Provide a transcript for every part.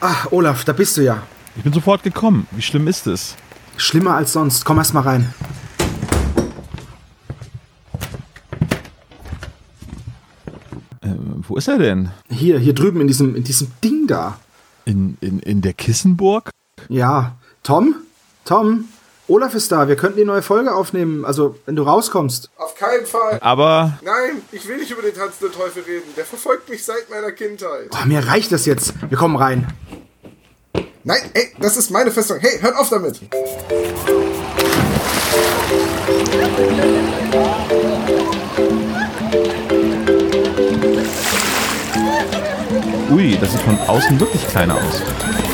Ach, Olaf, da bist du ja. Ich bin sofort gekommen. Wie schlimm ist es? Schlimmer als sonst. Komm erst mal rein. Äh, wo ist er denn? Hier, hier drüben in diesem, in diesem Ding da. In, in, in der Kissenburg? Ja. Tom? Tom? Olaf ist da. Wir könnten die neue Folge aufnehmen. Also, wenn du rauskommst. Auf keinen Fall. Aber Nein, ich will nicht über den tanzenden Teufel reden. Der verfolgt mich seit meiner Kindheit. Oh, mir reicht das jetzt. Wir kommen rein. Nein, ey, das ist meine Festung. Hey, hört auf damit. ui, das sieht von außen wirklich kleiner aus.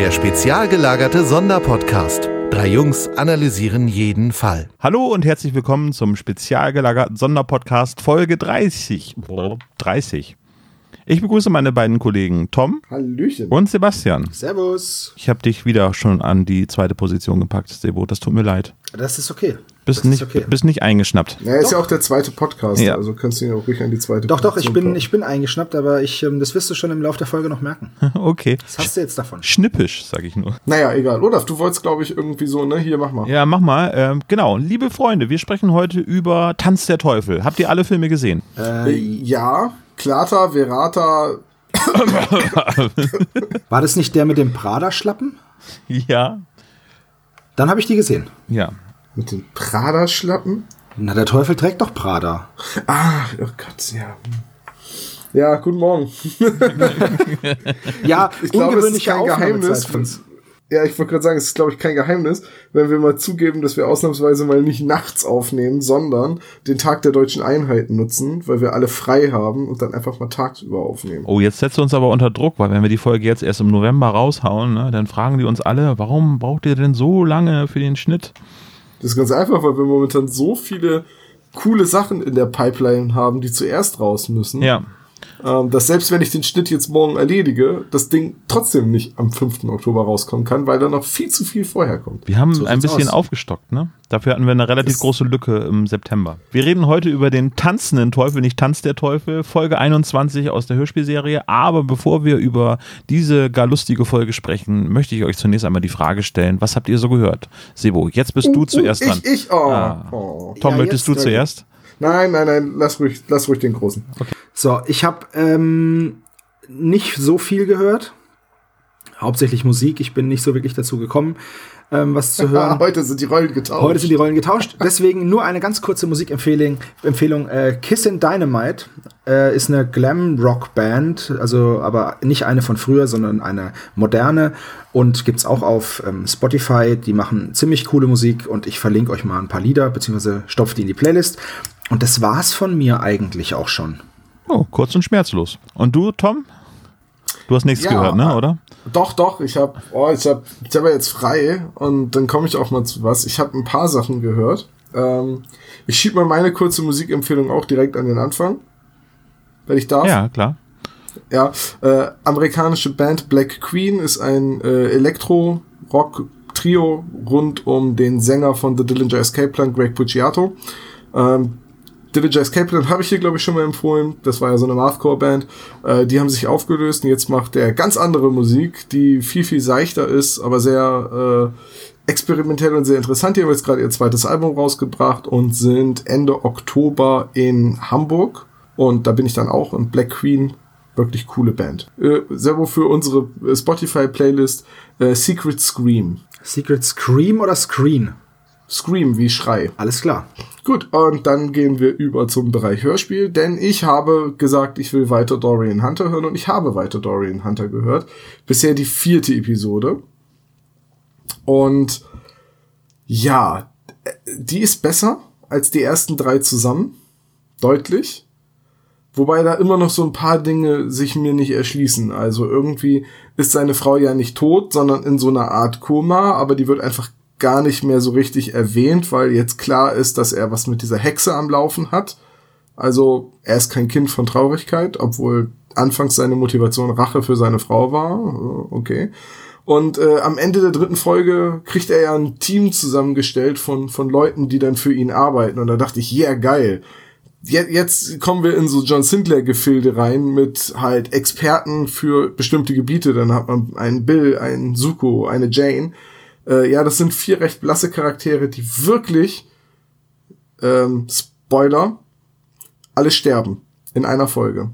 Der spezial gelagerte Sonderpodcast. Drei Jungs analysieren jeden Fall. Hallo und herzlich willkommen zum spezial gelagerten Sonderpodcast Folge 30. 30. Ich begrüße meine beiden Kollegen Tom Hallöchen. und Sebastian. Servus. Ich habe dich wieder schon an die zweite Position gepackt, Sebo. Das tut mir leid. Das ist okay. Bist nicht, ist okay. bist nicht eingeschnappt. Ja, ist ja auch der zweite Podcast, Ja. also kannst du ihn auch ruhig an die zweite Doch, doch, ich Position bin, ich bin eingeschnappt, aber ich, ähm, das wirst du schon im Laufe der Folge noch merken. Okay. Was hast du jetzt davon? Schnippisch, sag ich nur. Naja, egal. Olaf, du wolltest, glaube ich, irgendwie so, ne? Hier, mach mal. Ja, mach mal. Ähm, genau, liebe Freunde, wir sprechen heute über Tanz der Teufel. Habt ihr alle Filme gesehen? Äh, ja, Klata, Verata, War das nicht der mit dem Prada-Schlappen? Ja. Dann habe ich die gesehen. Ja. Mit den Prada-Schlappen. Na, der Teufel trägt doch Prada. Ah, oh Gott, ja. Ja, guten Morgen. Ja, Ich glaube, es ist kein Geheimnis. Ja, ich wollte gerade sagen, es ist, glaube ich, kein Geheimnis, wenn wir mal zugeben, dass wir ausnahmsweise mal nicht nachts aufnehmen, sondern den Tag der deutschen Einheit nutzen, weil wir alle frei haben und dann einfach mal tagsüber aufnehmen. Oh, jetzt setzt du uns aber unter Druck, weil wenn wir die Folge jetzt erst im November raushauen, ne, dann fragen die uns alle, warum braucht ihr denn so lange für den Schnitt? Das ist ganz einfach, weil wir momentan so viele coole Sachen in der Pipeline haben, die zuerst raus müssen, Ja. Ähm, dass selbst wenn ich den Schnitt jetzt morgen erledige, das Ding trotzdem nicht am 5. Oktober rauskommen kann, weil da noch viel zu viel vorher kommt. Wir haben So ein bisschen aus. aufgestockt, ne? Dafür hatten wir eine relativ Das- große Lücke im September. Wir reden heute über den tanzenden Teufel, nicht Tanz der Teufel, Folge 21 aus der Hörspielserie. Aber bevor wir über diese gar lustige Folge sprechen, möchte ich euch zunächst einmal die Frage stellen, was habt ihr so gehört? Sebo, jetzt bist du zuerst dran. Ich, ich, oh. Ah. oh. Tom, Ja, möchtest du zuerst? Nein, nein, nein, lass ruhig, lass ruhig den Großen. So, ich habe ähm, nicht so viel gehört. Hauptsächlich Musik. Ich bin nicht so wirklich dazu gekommen, ähm, was zu hören. Heute sind die Rollen getauscht. Heute sind die Rollen getauscht. Deswegen nur eine ganz kurze Musikempfehlung. Empfehlung, äh, Kissin' Dynamite äh, ist eine Glam-Rock-Band, also aber nicht eine von früher, sondern eine moderne und gibt's auch auf ähm, Spotify. Die machen ziemlich coole Musik und ich verlinke euch mal ein paar Lieder, beziehungsweise stopft die in die Playlist. Und das war's von mir eigentlich auch schon. Oh, kurz und schmerzlos. Und du, Tom? Du hast nichts Ja, gehört, ne, äh, oder? Doch, doch, ich habe oh, ich hab, ich hab ja jetzt frei und dann komme ich auch mal zu was. Ich habe ein paar Sachen gehört. Ähm, ich schieb mal meine kurze Musikempfehlung auch direkt an den Anfang. Wenn ich darf. Ja, klar. Ja, äh, amerikanische Band Black Queen ist ein äh, Elektro-Rock-Trio rund um den Sänger von The Dillinger Escape Plan, Greg Puciato. Ähm, Dillinger Escape Plan habe ich hier, glaube ich, schon mal empfohlen. Das war ja so eine Mathcore-Band. Äh, die haben sich aufgelöst und jetzt macht er ganz andere Musik, die viel, viel seichter ist, aber sehr äh, experimentell und sehr interessant. Die haben jetzt gerade ihr zweites Album rausgebracht und sind Ende Oktober in Hamburg. Und da bin ich dann auch und Black Queen, wirklich coole Band. Äh, selber für unsere äh, Spotify-Playlist äh, Secret Scream. Secret Scream oder Screen? Scream wie Schrei. Alles klar. Gut, und dann gehen wir über zum Bereich Hörspiel, denn ich habe gesagt, ich will weiter Dorian Hunter hören und ich habe weiter Dorian Hunter gehört. Bisher die vierte Episode. Und ja, die ist besser als die ersten drei zusammen. Deutlich. Wobei da immer noch so ein paar Dinge sich mir nicht erschließen. Also irgendwie ist seine Frau ja nicht tot, sondern in so einer Art Koma, aber die wird einfach gar nicht mehr so richtig erwähnt, weil jetzt klar ist, dass er was mit dieser Hexe am Laufen hat. Also er ist kein Kind von Traurigkeit, obwohl anfangs seine Motivation Rache für seine Frau war. Äh, Okay. Und äh, am Ende der dritten Folge kriegt er ja ein Team zusammengestellt von, von Leuten, die dann für ihn arbeiten. Und da dachte ich, ja, yeah, geil. Je- Jetzt kommen wir in so John Sinclair-Gefilde rein mit halt Experten für bestimmte Gebiete. Dann hat man einen Bill, einen Zuko, eine Jane. Äh, ja, das sind vier recht blasse Charaktere, die wirklich, ähm, Spoiler, alle sterben in einer Folge.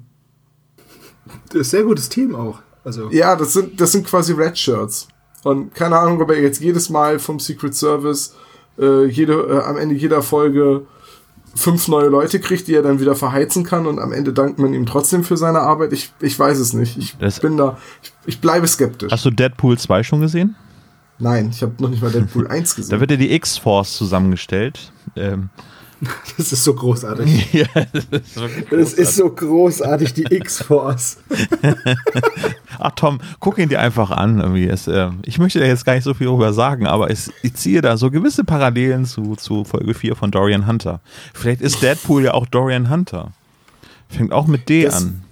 Das ist ein sehr gutes Team auch. Also, Ja, das sind, das sind quasi Red Shirts. Und keine Ahnung, ob er jetzt jedes Mal vom Secret Service äh, jede, äh, am Ende jeder Folge fünf neue Leute kriegt, die er dann wieder verheizen kann und am Ende dankt man ihm trotzdem für seine Arbeit. Ich, ich weiß es nicht. Ich Das- bin da, ich, ich bleibe skeptisch. Hast du Deadpool 2 schon gesehen? Nein, ich habe noch nicht mal Deadpool 1 Da gesehen. wird ja die X-Force zusammengestellt. Ähm, das ist so großartig. ja, das ist wirklich Das ist so großartig, die X-Force. Ach Tom, guck ihn dir einfach an. Irgendwie. Es, äh, ich möchte da jetzt gar nicht so viel darüber sagen, aber es, ich ziehe da so gewisse Parallelen zu, zu Folge 4 von Dorian Hunter. Vielleicht ist Deadpool ja auch Dorian Hunter. Fängt auch mit D Das- an.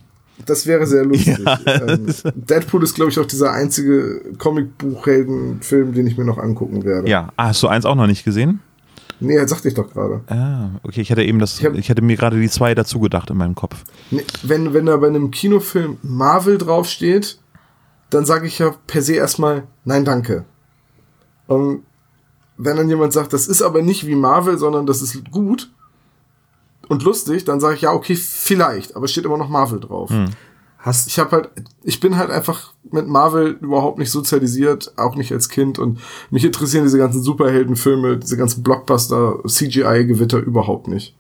Das wäre sehr lustig. ähm, Deadpool ist, glaube ich, auch dieser einzige Comicbuchheldenfilm, den ich mir noch angucken werde. Ja, ah, hast du eins auch noch nicht gesehen? Nee, das sagte ich doch gerade. Ah, okay, ich hatte eben das, Ich hab- ich hatte mir gerade die zwei dazu gedacht in meinem Kopf. Nee, wenn, wenn da bei einem Kinofilm Marvel draufsteht, dann sage ich ja per se erstmal Nein, danke. Und wenn dann jemand sagt, das ist aber nicht wie Marvel, sondern das ist gut und lustig, dann sage ich ja, okay, vielleicht, aber es steht immer noch Marvel drauf. Hast, Ich habe halt, ich bin halt einfach mit Marvel überhaupt nicht sozialisiert, auch nicht als Kind und mich interessieren diese ganzen Superheldenfilme, diese ganzen Blockbuster, CGI-Gewitter überhaupt nicht.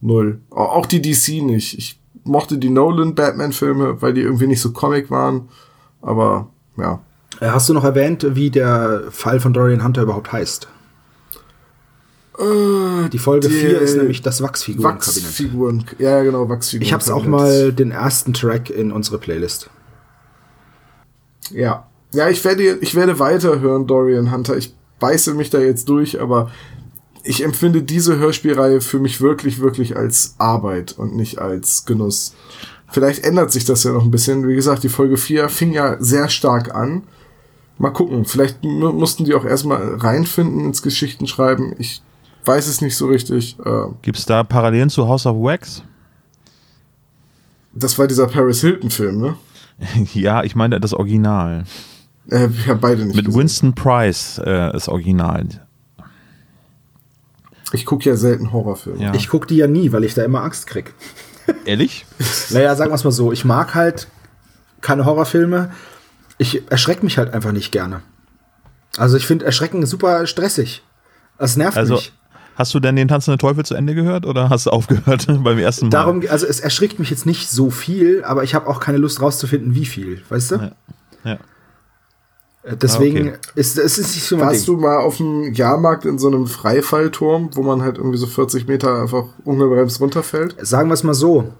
Null. Au- Auch die DC nicht. Ich mochte die Nolan-Batman-Filme, weil die irgendwie nicht so Comic waren, aber ja. äh, hast du noch erwähnt, wie der Fall von Dorian Hunter überhaupt heißt? Die Folge die 4 ist nämlich das Wachsfigurenkabinett. Wachsfiguren, ja genau, Wachsfiguren. Ich hab's auch mal den ersten Track in unsere Playlist. Ja. Ja, ich werde, ich werde weiterhören, Dorian Hunter. Ich beiße mich da jetzt durch, aber ich empfinde diese Hörspielreihe für mich wirklich, wirklich als Arbeit und nicht als Genuss. Vielleicht ändert sich das ja noch ein bisschen. Wie gesagt, die Folge 4 fing ja sehr stark an. Mal gucken. Vielleicht mu- mussten die auch erstmal reinfinden ins Geschichtenschreiben. Ich weiß es nicht so richtig. Äh, Gibt es da Parallelen zu House of Wax? Das war dieser Paris Hilton-Film, ne? ja, ich meine das Original. Äh, ich hab beide nicht Mit gesehen. Winston Price äh, das Original. Ich gucke ja selten Horrorfilme. Ja. Ich guck die ja nie, weil ich da immer Angst krieg. Ehrlich? Naja, sagen wir es mal so, ich mag halt keine Horrorfilme. Ich erschreck mich halt einfach nicht gerne. Also ich finde Erschrecken super stressig. Das nervt Also, mich. Hast du denn den Tanzenden Teufel zu Ende gehört oder hast du aufgehört beim ersten Mal? Darum, also es erschrickt mich jetzt nicht so viel, aber ich habe auch keine Lust rauszufinden, wie viel, weißt du? Ja. Ja. Äh, Deswegen Ah, okay. ist es ist nicht so Warst Ding. du mal auf dem Jahrmarkt in so einem Freifallturm, wo man halt irgendwie so 40 Meter einfach ungebremst runterfällt? Sagen wir es mal so.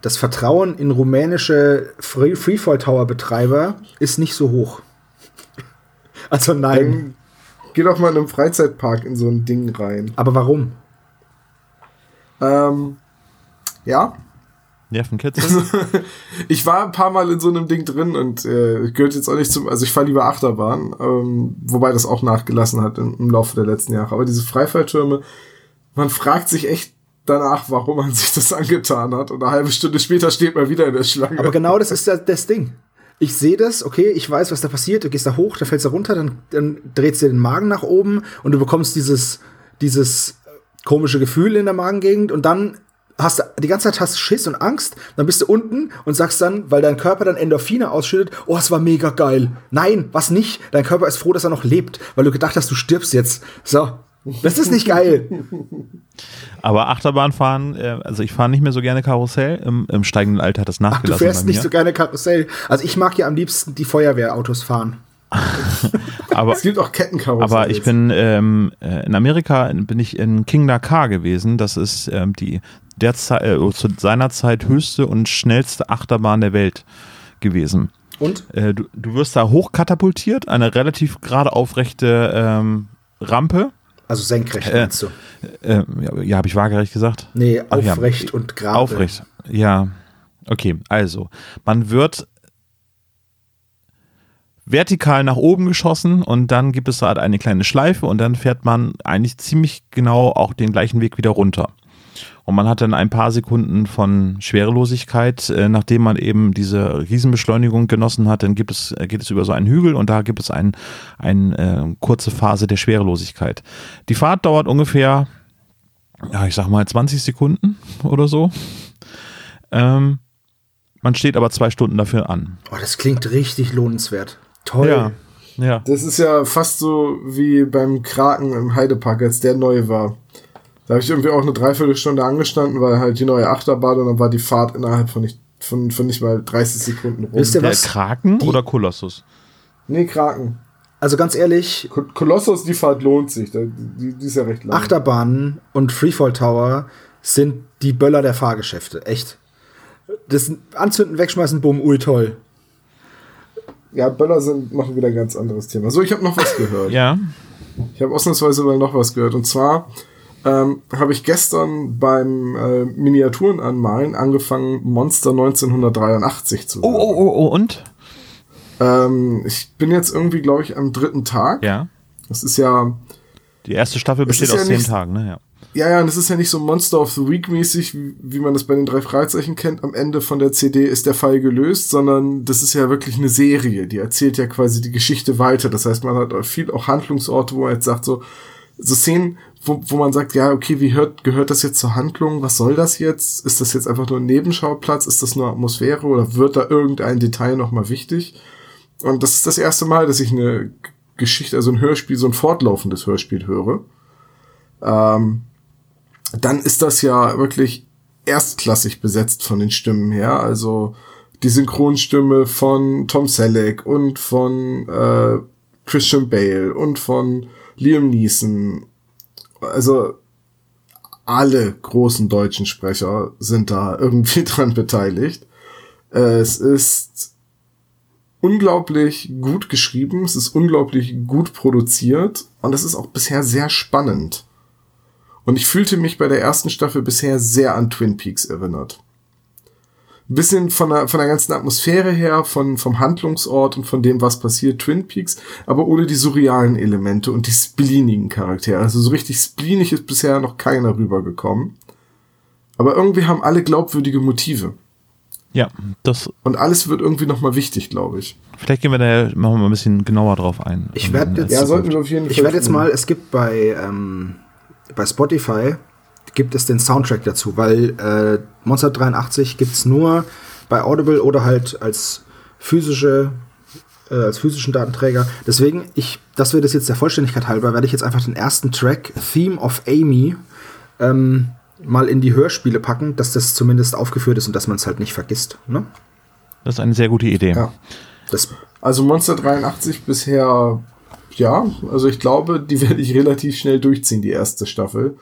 Das Vertrauen in rumänische Free Freefall Tower Betreiber ist nicht so hoch. Also nein. Geh doch mal in einem Freizeitpark in so ein Ding rein. Aber warum? Ähm, ja, Nervenkitzel? ich war ein paar Mal in so einem Ding drin und äh, gehört jetzt auch nicht zum, also ich fahre lieber Achterbahn, ähm, wobei das auch nachgelassen hat im, im Laufe der letzten Jahre. Aber diese Freifalltürme, man fragt sich echt danach, warum man sich das angetan hat. Und eine halbe Stunde später steht man wieder in der Schlange. Aber genau das ist das, das Ding. Ich sehe das, okay, ich weiß, was da passiert, du gehst da hoch, da fällst du runter, dann, dann drehst du den Magen nach oben und du bekommst dieses, dieses komische Gefühl in der Magengegend und dann hast du die ganze Zeit hast Schiss und Angst, dann bist du unten und sagst dann, weil dein Körper dann Endorphine ausschüttet, oh, es war mega geil. Nein, was nicht? Dein Körper ist froh, dass er noch lebt, weil du gedacht hast, du stirbst jetzt. So. Das ist nicht geil. Aber Achterbahnfahren, äh, also ich fahre nicht mehr so gerne Karussell. Im, im steigenden Alter hat das Ach, du nachgelassen fährst nicht so gerne Karussell. Also ich mag ja am liebsten die Feuerwehrautos fahren. aber, es gibt auch Kettenkarussells. aber ich bin ähm, äh, in Amerika bin ich in King Dakar gewesen. Das ist ähm, die derzeit, äh, zu seiner Zeit höchste und schnellste Achterbahn der Welt gewesen. Und? Äh, du, du wirst da hochkatapultiert, eine relativ gerade aufrechte ähm, Rampe. Also senkrecht, Äh, meinst du? Äh, ja, ja habe ich waagerecht gesagt? Nee, Ach ja. aufrecht und gerade. Aufrecht. Ja. Okay, also, man wird vertikal nach oben geschossen und dann gibt es halt eine kleine Schleife und dann fährt man eigentlich ziemlich genau auch den gleichen Weg wieder runter. Und man hat dann ein paar Sekunden von Schwerelosigkeit, äh, nachdem man eben diese Riesenbeschleunigung genossen hat, dann gibt es, äh, geht es über so einen Hügel und da gibt es ein, ein, äh, kurze Phase der Schwerelosigkeit. Die Fahrt dauert ungefähr, ja, ich sag mal 20 Sekunden oder so. Ähm, man steht aber zwei Stunden dafür an. Oh, das klingt richtig lohnenswert. Toll. Ja. Ja. Das ist ja fast so wie beim Kraken im Heidepark, als der neu war. Da habe ich irgendwie auch eine Dreiviertelstunde angestanden, weil halt die neue Achterbahn und dann war die Fahrt innerhalb von nicht, von, von nicht mal 30 Sekunden rum. Wisst ihr Der was? Kraken Die- oder Kolossus? Nee, Kraken. Also ganz ehrlich, Ko- Kolossus, die Fahrt lohnt sich. Die, die ist ja recht lang. Achterbahnen und Freefall Tower sind die Böller der Fahrgeschäfte. Echt. Das Anzünden, wegschmeißen, bumm, ui, toll. Ja, Böller sind, machen wieder ein ganz anderes Thema. So, ich habe noch was gehört. Ja. Ich habe ausnahmsweise mal noch was gehört. Und zwar ähm, habe ich gestern beim äh, Miniaturen anmalen angefangen, Monster 1983 zu Oh, hören. oh, oh, oh, und? Ähm, ich bin jetzt irgendwie, glaube ich, am dritten Tag. Ja. Das ist ja, Die erste Staffel Es besteht ist ja aus zehn Tagen, ne? Ja. ja, ja, und das ist ja nicht so Monster of the Week mäßig, wie, wie man das bei den drei Freizeichen kennt. Am Ende von der CD ist der Fall gelöst, sondern das ist ja wirklich eine Serie. Die erzählt ja quasi die Geschichte weiter. Das heißt, man hat viel auch Handlungsorte, wo man jetzt sagt so, so Szenen, wo, wo man sagt, ja, okay, wie hört, gehört das jetzt zur Handlung? Was soll das jetzt? Ist das jetzt einfach nur ein Nebenschauplatz? Ist das nur Atmosphäre oder wird da irgendein Detail nochmal wichtig? Und das ist das erste Mal, dass ich eine Geschichte, also ein Hörspiel, so ein fortlaufendes Hörspiel höre. Ähm, dann ist das ja wirklich erstklassig besetzt von den Stimmen her. Also die Synchronstimme von Tom Selleck und von äh, Christian Bale und von Liam Neeson. Also alle großen deutschen Sprecher sind da irgendwie dran beteiligt. Es ist unglaublich gut geschrieben, es ist unglaublich gut produziert und es ist auch bisher sehr spannend. Und ich fühlte mich bei der ersten Staffel bisher sehr an Twin Peaks erinnert. Ein bisschen von der, von der ganzen Atmosphäre her, von, vom Handlungsort und von dem, was passiert, Twin Peaks, aber ohne die surrealen Elemente und die spleenigen Charaktere. Also so richtig spleenig ist bisher noch keiner rübergekommen. Aber irgendwie haben alle glaubwürdige Motive. Ja, das, Und alles wird irgendwie nochmal wichtig, glaube ich. vielleicht gehen wir da machen wir mal ein bisschen genauer drauf ein. Ich werd In- jetzt- Ja, sollten wir auf jeden Fall. Ich werde jetzt mal, es gibt bei, ähm, bei Spotify gibt es den Soundtrack dazu, weil äh, Monster 83 gibt es nur bei Audible oder halt als physische äh, als physischen Datenträger. Deswegen, ich, das wird es jetzt der Vollständigkeit halber, werde ich jetzt einfach den ersten Track, Theme of Amy, ähm, mal in die Hörspiele packen, dass das zumindest aufgeführt ist und dass man es halt nicht vergisst. Ne? Das ist eine sehr gute Idee. Ja. Das, Also Monster 83 bisher, ja, also ich glaube, die werde ich relativ schnell durchziehen, die erste Staffel.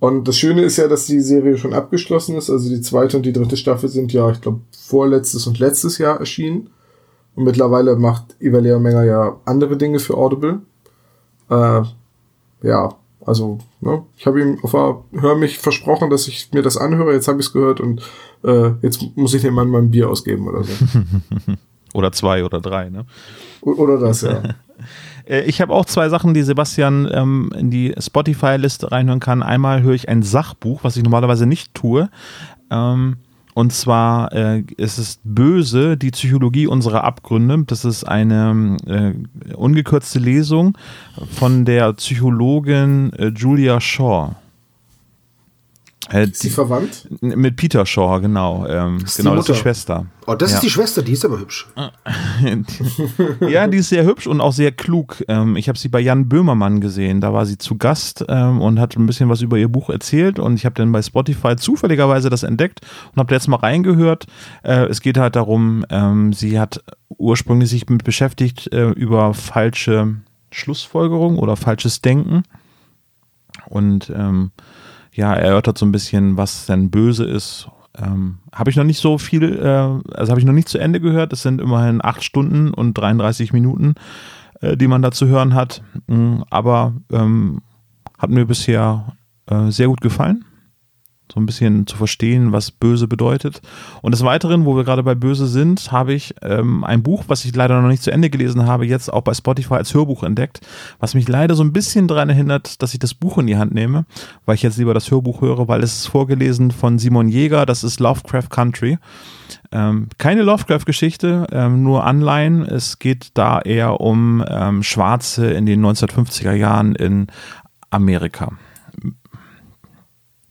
Und das Schöne ist ja, dass die Serie schon abgeschlossen ist. Also die zweite und die dritte Staffel sind ja, ich glaube, vorletztes und letztes Jahr erschienen. Und mittlerweile macht Ivalea Menger ja andere Dinge für Audible. Äh, ja, also, ne, ich habe ihm auf Hör mich versprochen, dass ich mir das anhöre. Jetzt habe ich es gehört und äh, jetzt muss ich dem Mann mal ein Bier ausgeben oder so. Oder zwei oder drei, ne? O- oder das, ja. Äh, Ich habe auch zwei Sachen, die Sebastian ähm, in die Spotify-Liste reinhören kann. Einmal höre ich ein Sachbuch, was ich normalerweise nicht tue. Ähm, und zwar äh, es ist Böse, die Psychologie unserer Abgründe. Das ist eine äh, ungekürzte Lesung von der Psychologin äh, Julia Shaw. Äh, Ist sie die, verwandt? mit Peter Shaw, genau. Ähm, Ist die genau, das ist die. Schwester. oh, das Ja. ist die Schwester, die ist aber hübsch. ja, die ist sehr hübsch und auch sehr klug. Ähm, ich habe sie bei Jan Böhmermann gesehen. Da war sie zu Gast ähm, und hat ein bisschen was über ihr Buch erzählt. Und ich habe dann bei Spotify zufälligerweise das entdeckt und habe jetzt mal reingehört. Äh, es geht halt darum, ähm, sie hat ursprünglich sich mit beschäftigt äh, über falsche Schlussfolgerung oder falsches Denken. Und ähm, ja, erörtert so ein bisschen, was denn böse ist. Ähm, habe ich noch nicht so viel, äh, also habe ich noch nicht zu Ende gehört. Es sind immerhin acht Stunden und 33 Minuten. äh, die man da zu hören hat. Mm, aber ähm, hat mir bisher äh, sehr gut gefallen so ein bisschen zu verstehen, was böse bedeutet. Und des Weiteren, wo wir gerade bei böse sind, habe ich ähm, ein Buch, was ich leider noch nicht zu Ende gelesen habe, jetzt auch bei Spotify als Hörbuch entdeckt, was mich leider so ein bisschen daran erinnert, dass ich das Buch in die Hand nehme, weil ich jetzt lieber das Hörbuch höre, weil es ist vorgelesen von Simon Jäger, das ist Lovecraft Country. Ähm, keine Lovecraft-Geschichte, ähm, nur Anleihen. Es geht da eher um ähm, Schwarze in den 1950er Jahren in Amerika.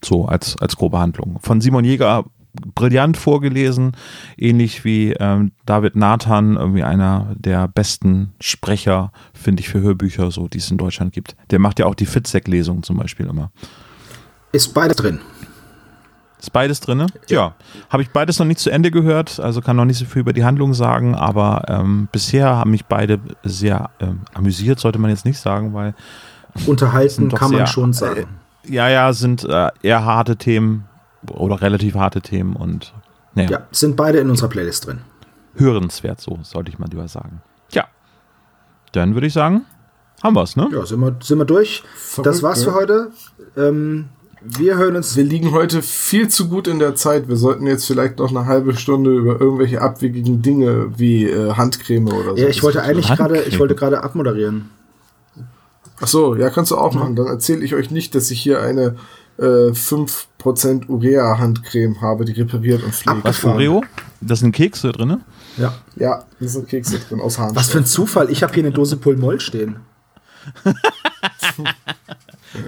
So als, als grobe Handlung. Von Simon Jäger brillant vorgelesen, ähnlich wie ähm, David Nathan, irgendwie einer der besten Sprecher, finde ich, für Hörbücher, so die es in Deutschland gibt. Der macht ja auch die Fitzek-Lesung zum Beispiel immer. Ist beides drin. Ist beides drin? Ja. ja. Habe ich beides noch nicht zu Ende gehört, also kann noch nicht so viel über die Handlung sagen, aber ähm, bisher haben mich beide sehr ähm, amüsiert, sollte man jetzt nicht sagen, weil. Unterhalten kann man schon sagen. Ja, ja, sind äh, eher harte Themen oder relativ harte Themen und naja. Ja, sind beide in unserer Playlist drin. Hörenswert, so sollte ich mal lieber sagen. Ja, dann würde ich sagen, haben wir es, ne? Ja, sind wir, sind wir durch. Verrückt, das war's für heute. Ähm, wir hören uns. Wir liegen heute viel zu gut in der Zeit. Wir sollten jetzt vielleicht noch eine halbe Stunde über irgendwelche abwegigen Dinge wie äh, Handcreme oder so. Ja, ich wollte eigentlich gerade, ich wollte gerade abmoderieren. Ach so, ja, kannst du auch machen. Dann erzähle ich euch nicht, dass ich hier eine äh, 5% Urea-Handcreme habe, die repariert und pflegt. Was, Oreo? Das sind Kekse drin? Ja. Ja, das sind Kekse drin aus Hahn. Was für ein Zufall. Ich habe hier eine Dose Pulmoll stehen.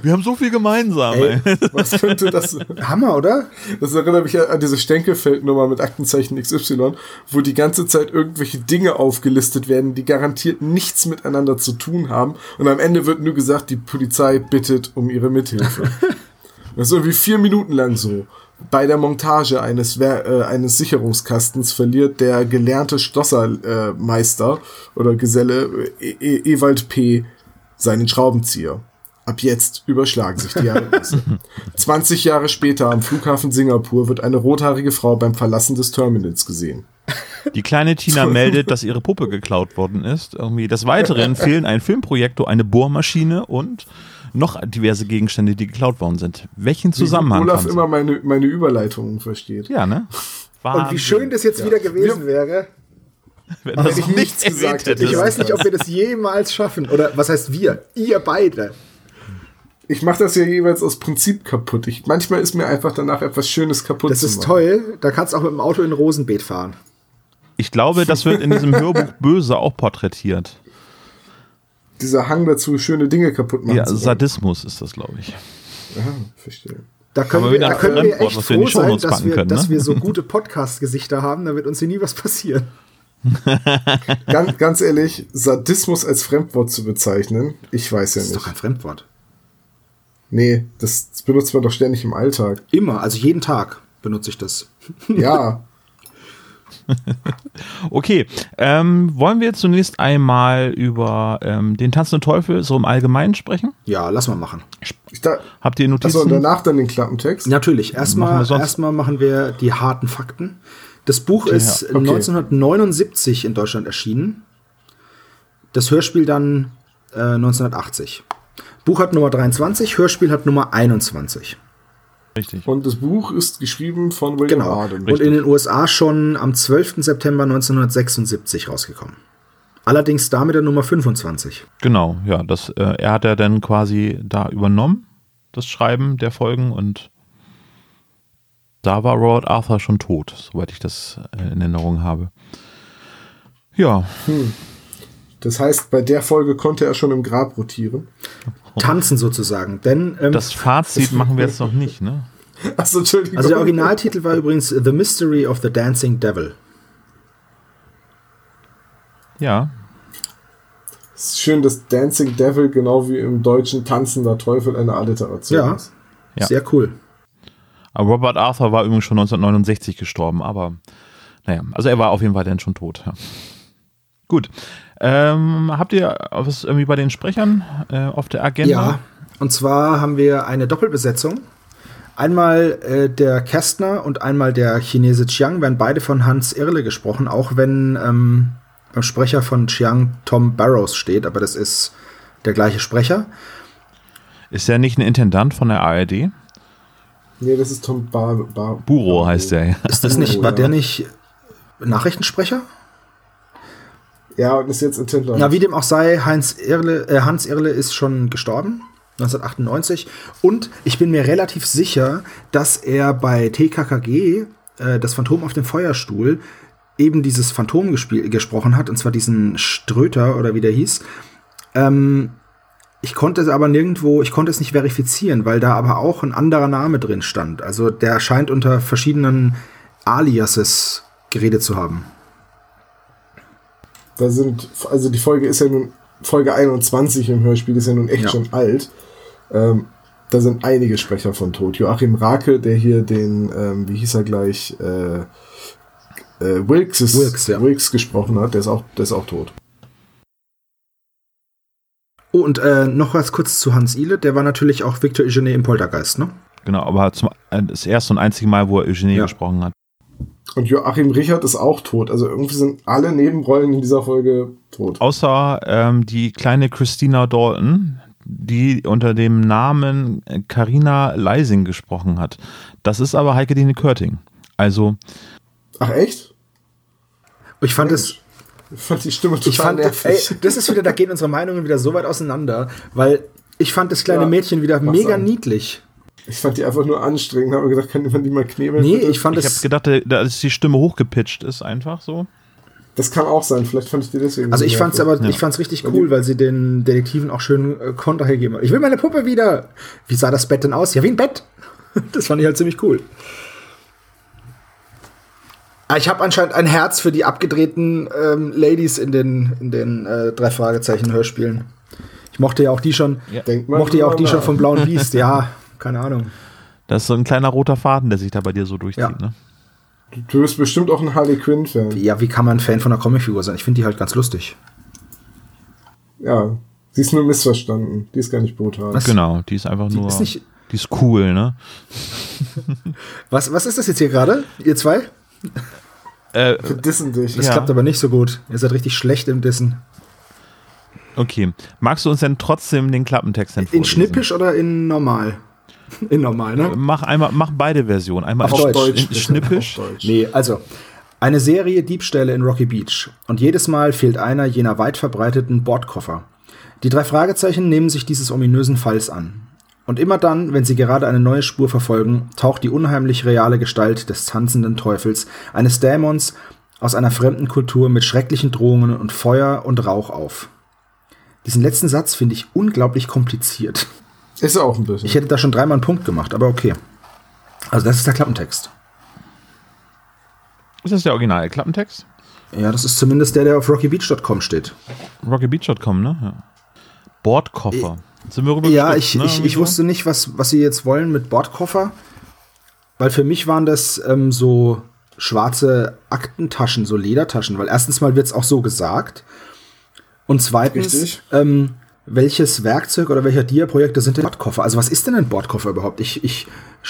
Wir haben so viel gemeinsam. Ey, ey. Was könnte das? Hammer, oder? Das erinnert mich an diese Stenkelfeldnummer mit Aktenzeichen XY, wo die ganze Zeit irgendwelche Dinge aufgelistet werden, die garantiert nichts miteinander zu tun haben. Und am Ende wird nur gesagt, die Polizei bittet um ihre Mithilfe. das ist irgendwie vier Minuten lang so. Bei der Montage eines, äh, eines Sicherungskastens verliert der gelernte Schlossermeister äh, oder Geselle e e Ewald P. seinen Schraubenzieher. Ab jetzt überschlagen sich die Ereignisse. 20 Jahre später am Flughafen Singapur wird eine rothaarige Frau beim Verlassen des Terminals gesehen. Die kleine Tina meldet, dass ihre Puppe geklaut worden ist. Irgendwie des Weiteren fehlen ein Filmprojektor, eine Bohrmaschine und noch diverse Gegenstände, die geklaut worden sind. Welchen Zusammenhang? Wie Olaf immer meine, meine Überleitungen versteht. Ja, ne? Wahnsinn. Und wie schön das jetzt ja. wieder gewesen wäre. Wenn, wenn ich nichts gesagt hätte. Ich weiß nicht, ob wir das jemals schaffen. Oder was heißt wir? Ihr beide ich mache das ja jeweils aus Prinzip kaputt. Ich, manchmal ist mir einfach danach etwas Schönes kaputt Das ist toll. Da kannst du auch mit dem Auto in ein Rosenbeet fahren. Ich glaube, das wird in diesem Hörbuch böse auch porträtiert. Dieser Hang dazu, schöne Dinge kaputt machen. Ja, Sadismus ist das, glaube ich. Ja, verstehe. Da können, wir, da können wir echt froh sein, dass wir, können, ne? dass wir so gute Podcast-Gesichter haben, da wird uns hier nie was passieren. ganz, ganz ehrlich, Sadismus als Fremdwort zu bezeichnen, ich weiß ja nicht. Das ist doch kein Fremdwort. Nee, das, benutzt man doch ständig im Alltag. Immer, also jeden Tag benutze ich das. Ja. okay, ähm, wollen wir zunächst einmal über ähm, den tanzenden Teufel so im Allgemeinen sprechen? Ja, lass mal machen. Da, Habt ihr Notizen? Achso, und danach dann den Klappentext? Natürlich. Erstmal machen, erstmal machen wir die harten Fakten. Das Buch ja, ist okay. 1979 in Deutschland erschienen. Das Hörspiel dann äh, 1980. Buch hat Nummer 23, Hörspiel hat Nummer 21. Richtig. Und das Buch ist geschrieben von William genau. Arden. Und in den USA schon am 12. September 1976 rausgekommen. Allerdings da mit der Nummer 25. Genau, ja. Das, äh, er hat ja dann quasi da übernommen, das Schreiben der Folgen und da war Robert Arthur schon tot, soweit ich das äh, in Erinnerung habe. Ja. Hm. Das heißt, bei der Folge konnte er schon im Grab rotieren. Tanzen sozusagen. Denn, ähm, das Fazit machen wir jetzt noch nicht, ne? Achso, Entschuldigung. Also der Originaltitel war übrigens The Mystery of the Dancing Devil. Ja. Es ist schön, dass Dancing Devil genau wie im Deutschen Tanzender Teufel eine Alliteration ja. ist. Ja, sehr cool. Aber Robert Arthur war übrigens schon 1969 gestorben, aber naja, also er war auf jeden Fall dann schon tot. Ja. Gut. Ähm, habt ihr was irgendwie bei den Sprechern äh, auf der Agenda? Ja, und zwar haben wir eine Doppelbesetzung. Einmal äh, der Kästner und einmal der Chinese Chiang werden beide von Hans Irle gesprochen, auch wenn ähm, beim Sprecher von Chiang Tom Barrows steht, aber das ist der gleiche Sprecher. Ist der nicht ein Intendant von der ARD? Nee, das ist Tom Bar, Bar Buro heißt der, ja. Ist das nicht, war der nicht Nachrichtensprecher? Ja, und ist jetzt Intendant. Ja, wie dem auch sei, Heinz Irle, äh, Hans Irle ist schon gestorben. 1998. Und ich bin mir relativ sicher, dass er bei TKKG, äh, das Phantom auf dem Feuerstuhl, eben dieses Phantom gesprochen hat, und zwar diesen Ströter oder wie der hieß. Ähm, ich konnte es aber nirgendwo, ich konnte es nicht verifizieren, weil da aber auch ein anderer Name drin stand. Also der scheint unter verschiedenen Aliases geredet zu haben. Da sind, also die Folge ist ja nun, Folge 21 im Hörspiel ist ja nun echt Ja. schon alt. Ähm, da sind einige Sprecher von tot. Joachim Rake, der hier den, ähm, wie hieß er gleich, äh, äh, Wilkes, ist, Wilkes, ja. Wilkes gesprochen hat, der ist auch, der ist auch tot. Oh, und äh, noch was kurz zu Hans Ile, der war natürlich auch Victor Eugene im Poltergeist, ne? Genau, aber zum, äh, das erste und einzige Mal, wo er Eugenie Ja. gesprochen hat. Und Joachim Richard ist auch tot. Also irgendwie sind alle Nebenrollen in dieser Folge tot. Außer ähm, die kleine Christina Dalton, die unter dem Namen Carina Leising gesprochen hat. Das ist aber Heike Dine Körting. Also, Ach echt? Ich fand es, Ich fand die Stimme total ich fand, ey, nervig. das ist wieder, da gehen unsere Meinungen wieder so weit auseinander, weil ich fand das kleine Ja, Mädchen wieder mega sagen. niedlich. Ich fand die einfach nur anstrengend. Habe gedacht, kann man die mal knebeln? Nee, bitte? ich fand ich es, habe gedacht, da- dass die Stimme hochgepitcht ist, einfach so. Das kann auch sein. Vielleicht fand ich die deswegen. also so ich fand's nervig. aber, ich fand's richtig cool, weil sie den Detektiven auch schön äh, Konter gegeben hat. Ich will meine Puppe wieder. Wie sah das Bett denn aus? Ja, wie ein Bett. Das fand ich halt ziemlich cool. Ah, Ich habe anscheinend ein Herz für die abgedrehten ähm, Ladies in den, in den äh, drei Fragezeichen Hörspielen. Ich mochte ja auch die schon, Ja. Mochte ja auch die schon vom Blauen Biest. Ja, keine Ahnung. Das ist so ein kleiner roter Faden, der sich da bei dir so durchzieht. Ja. Ne? Du bist bestimmt auch ein Harley Quinn-Fan. Ja, wie kann man Fan von einer Comicfigur sein? Ich finde die halt ganz lustig. Ja. Sie ist nur missverstanden. Die ist gar nicht brutal. Was? Genau, die ist einfach Die nur. ist nicht- die ist cool, ne? Was, was ist das jetzt hier gerade? Ihr zwei? Äh, Wir dissen dich. Das Ja. klappt aber nicht so gut. Ihr seid richtig schlecht im Dissen. okay. Magst du uns denn trotzdem den Klappentext denn In? Schnippisch oder in normal? In normal, ne? Mach einmal, mach beide Versionen. Einmal Auf Deutsch. bitte. Schnippisch. Auf Deutsch. Nee, also. Eine Serie Diebstähle in Rocky Beach. Und jedes Mal fehlt einer jener weit verbreiteten Bordkoffer. Die drei Fragezeichen nehmen sich dieses ominösen Falls an. Und immer dann, wenn sie gerade eine neue Spur verfolgen, taucht die unheimlich reale Gestalt des tanzenden Teufels, eines Dämons aus einer fremden Kultur mit schrecklichen Drohungen und Feuer und Rauch auf. Diesen letzten Satz finde ich unglaublich kompliziert. Ist auch ein bisschen. Ich hätte da schon dreimal einen Punkt gemacht, aber okay. Also das ist der Klappentext. Ist das der originale Klappentext? Ja, das ist zumindest der, der auf rockybeach.com steht. RockyBeach.com, ne? Ja. Bordkoffer. Sind wir rüber Ja, ich, ne? ich, ich so? wusste nicht, was, was sie jetzt wollen mit Bordkoffer. Weil für mich waren das ähm, so schwarze Aktentaschen, so Ledertaschen. Weil erstens mal wird es auch so gesagt. Und zweitens, Richtig. ähm, welches Werkzeug oder welcher Dia-Projekte sind denn Bordkoffer? Also was ist denn ein Bordkoffer überhaupt? Ich, ich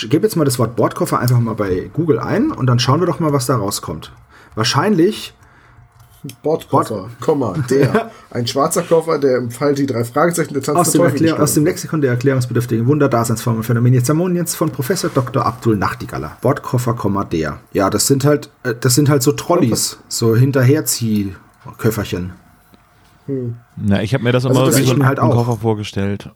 gebe jetzt mal das Wort Bordkoffer einfach mal bei Google ein und dann schauen wir doch mal, was da rauskommt. Wahrscheinlich Bordkoffer, Komma, der. Ein schwarzer Koffer, der im Fall die drei Fragezeichen der aus tanzende dem, aus dem Lexikon der erklärungsbedürftigen Wunder, Daseinsform und Phänomen Zamoniens von Professor Dr. Abdul Nachtigaller. Bordkoffer, Komma, der. Ja, das sind halt, äh, das sind halt so Trolleys, so Hinterherziehköfferchen. Na, ich habe mir das Also immer das wie so einen halt. Koffer vorgestellt.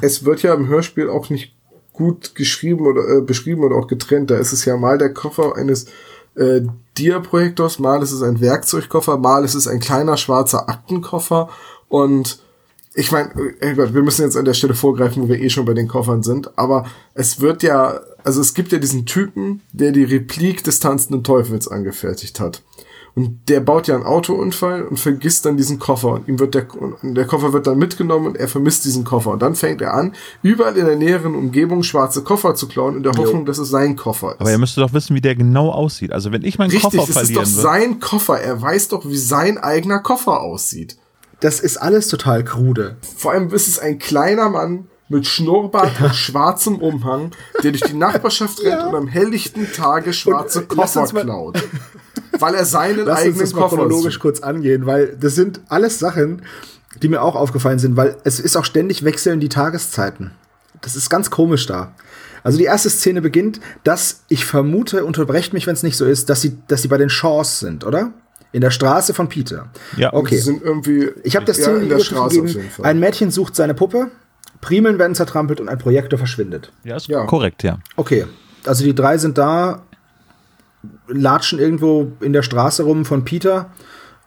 Es wird ja im Hörspiel auch nicht gut geschrieben oder äh, beschrieben oder auch getrennt. Da ist es ja mal der Koffer eines äh, Dia-Projektors, mal ist es ein Werkzeugkoffer, mal ist es ein kleiner schwarzer Aktenkoffer und ich meine, äh, wir müssen jetzt an der Stelle vorgreifen, wo wir eh schon bei den Koffern sind, aber es wird ja, also es gibt ja diesen Typen, der die Replik des tanzenden Teufels angefertigt hat. Und der baut ja einen Autounfall und vergisst dann diesen Koffer. Und ihm wird der, und der Koffer wird dann mitgenommen und er vermisst diesen Koffer. Und dann fängt er an, überall in der näheren Umgebung schwarze Koffer zu klauen, in der Hoffnung, dass es sein Koffer ist. Aber ihr müsst doch wissen, wie der genau aussieht. Also wenn ich meinen Richtig, Koffer es ist doch sein Koffer. Er weiß doch, wie sein eigener Koffer aussieht. Das ist alles total krude. Vor allem ist es ein kleiner Mann mit Schnurrbart und schwarzem Umhang, der durch die Nachbarschaft rennt und am helllichten Tage schwarze Und, Koffer klaut. weil er seinen Lass uns eigenen das mal Koffer chronologisch sucht. kurz angehen, weil das sind alles Sachen, die mir auch aufgefallen sind, weil es ist auch ständig wechseln die Tageszeiten. Das ist ganz komisch da. Also die erste Szene beginnt, dass ich vermute, unterbrecht mich, wenn es nicht so ist, dass sie, dass sie bei den Shaws sind, oder? In der Straße von Peter. Ja. Okay. sind irgendwie Ich habe der ja, Szene in der Straße auf gegeben, jeden Fall. ein Mädchen sucht seine Puppe, Primeln werden zertrampelt und ein Projektor verschwindet. Ja, ist Ja. korrekt, ja. Okay, also die drei sind da, latschen irgendwo in der Straße rum von Peter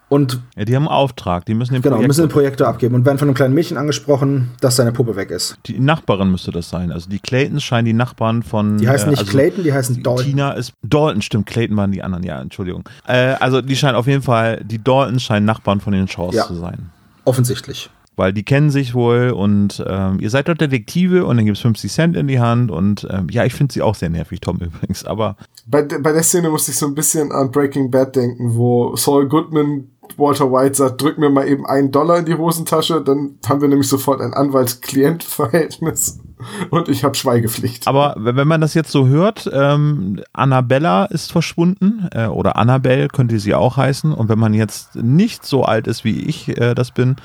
und ja. Die haben einen Auftrag, die müssen den genau, Projekt- müssen den Projektor abgeben und werden von einem kleinen Mädchen angesprochen, dass seine Puppe weg ist. Die Nachbarin müsste das sein. Also die Claytons scheinen die Nachbarn von. Die heißen äh, nicht also Clayton, die heißen Dalton. Tina ist. Dalton, stimmt. Clayton waren die anderen, ja, Entschuldigung. Äh, also die scheinen auf jeden Fall, die Daltons scheinen Nachbarn von den Shaws Ja. zu sein. Offensichtlich. Weil die kennen sich wohl und ähm, ihr seid dort Detektive und dann gibt es 50 Cent in die Hand und ähm, ja, ich finde sie auch sehr nervig, Tom übrigens, aber Bei, bei der Szene musste ich so ein bisschen an Breaking Bad denken, wo Saul Goodman Walter White sagt, drück mir mal eben einen Dollar in die Hosentasche, dann haben wir nämlich sofort ein Anwalt-Klient-Verhältnis und ich habe Schweigepflicht. Aber wenn wenn man das jetzt so hört, ähm, Annabella ist verschwunden äh, oder Annabelle könnte sie auch heißen. Und wenn man jetzt nicht so alt ist, wie ich äh, das bin,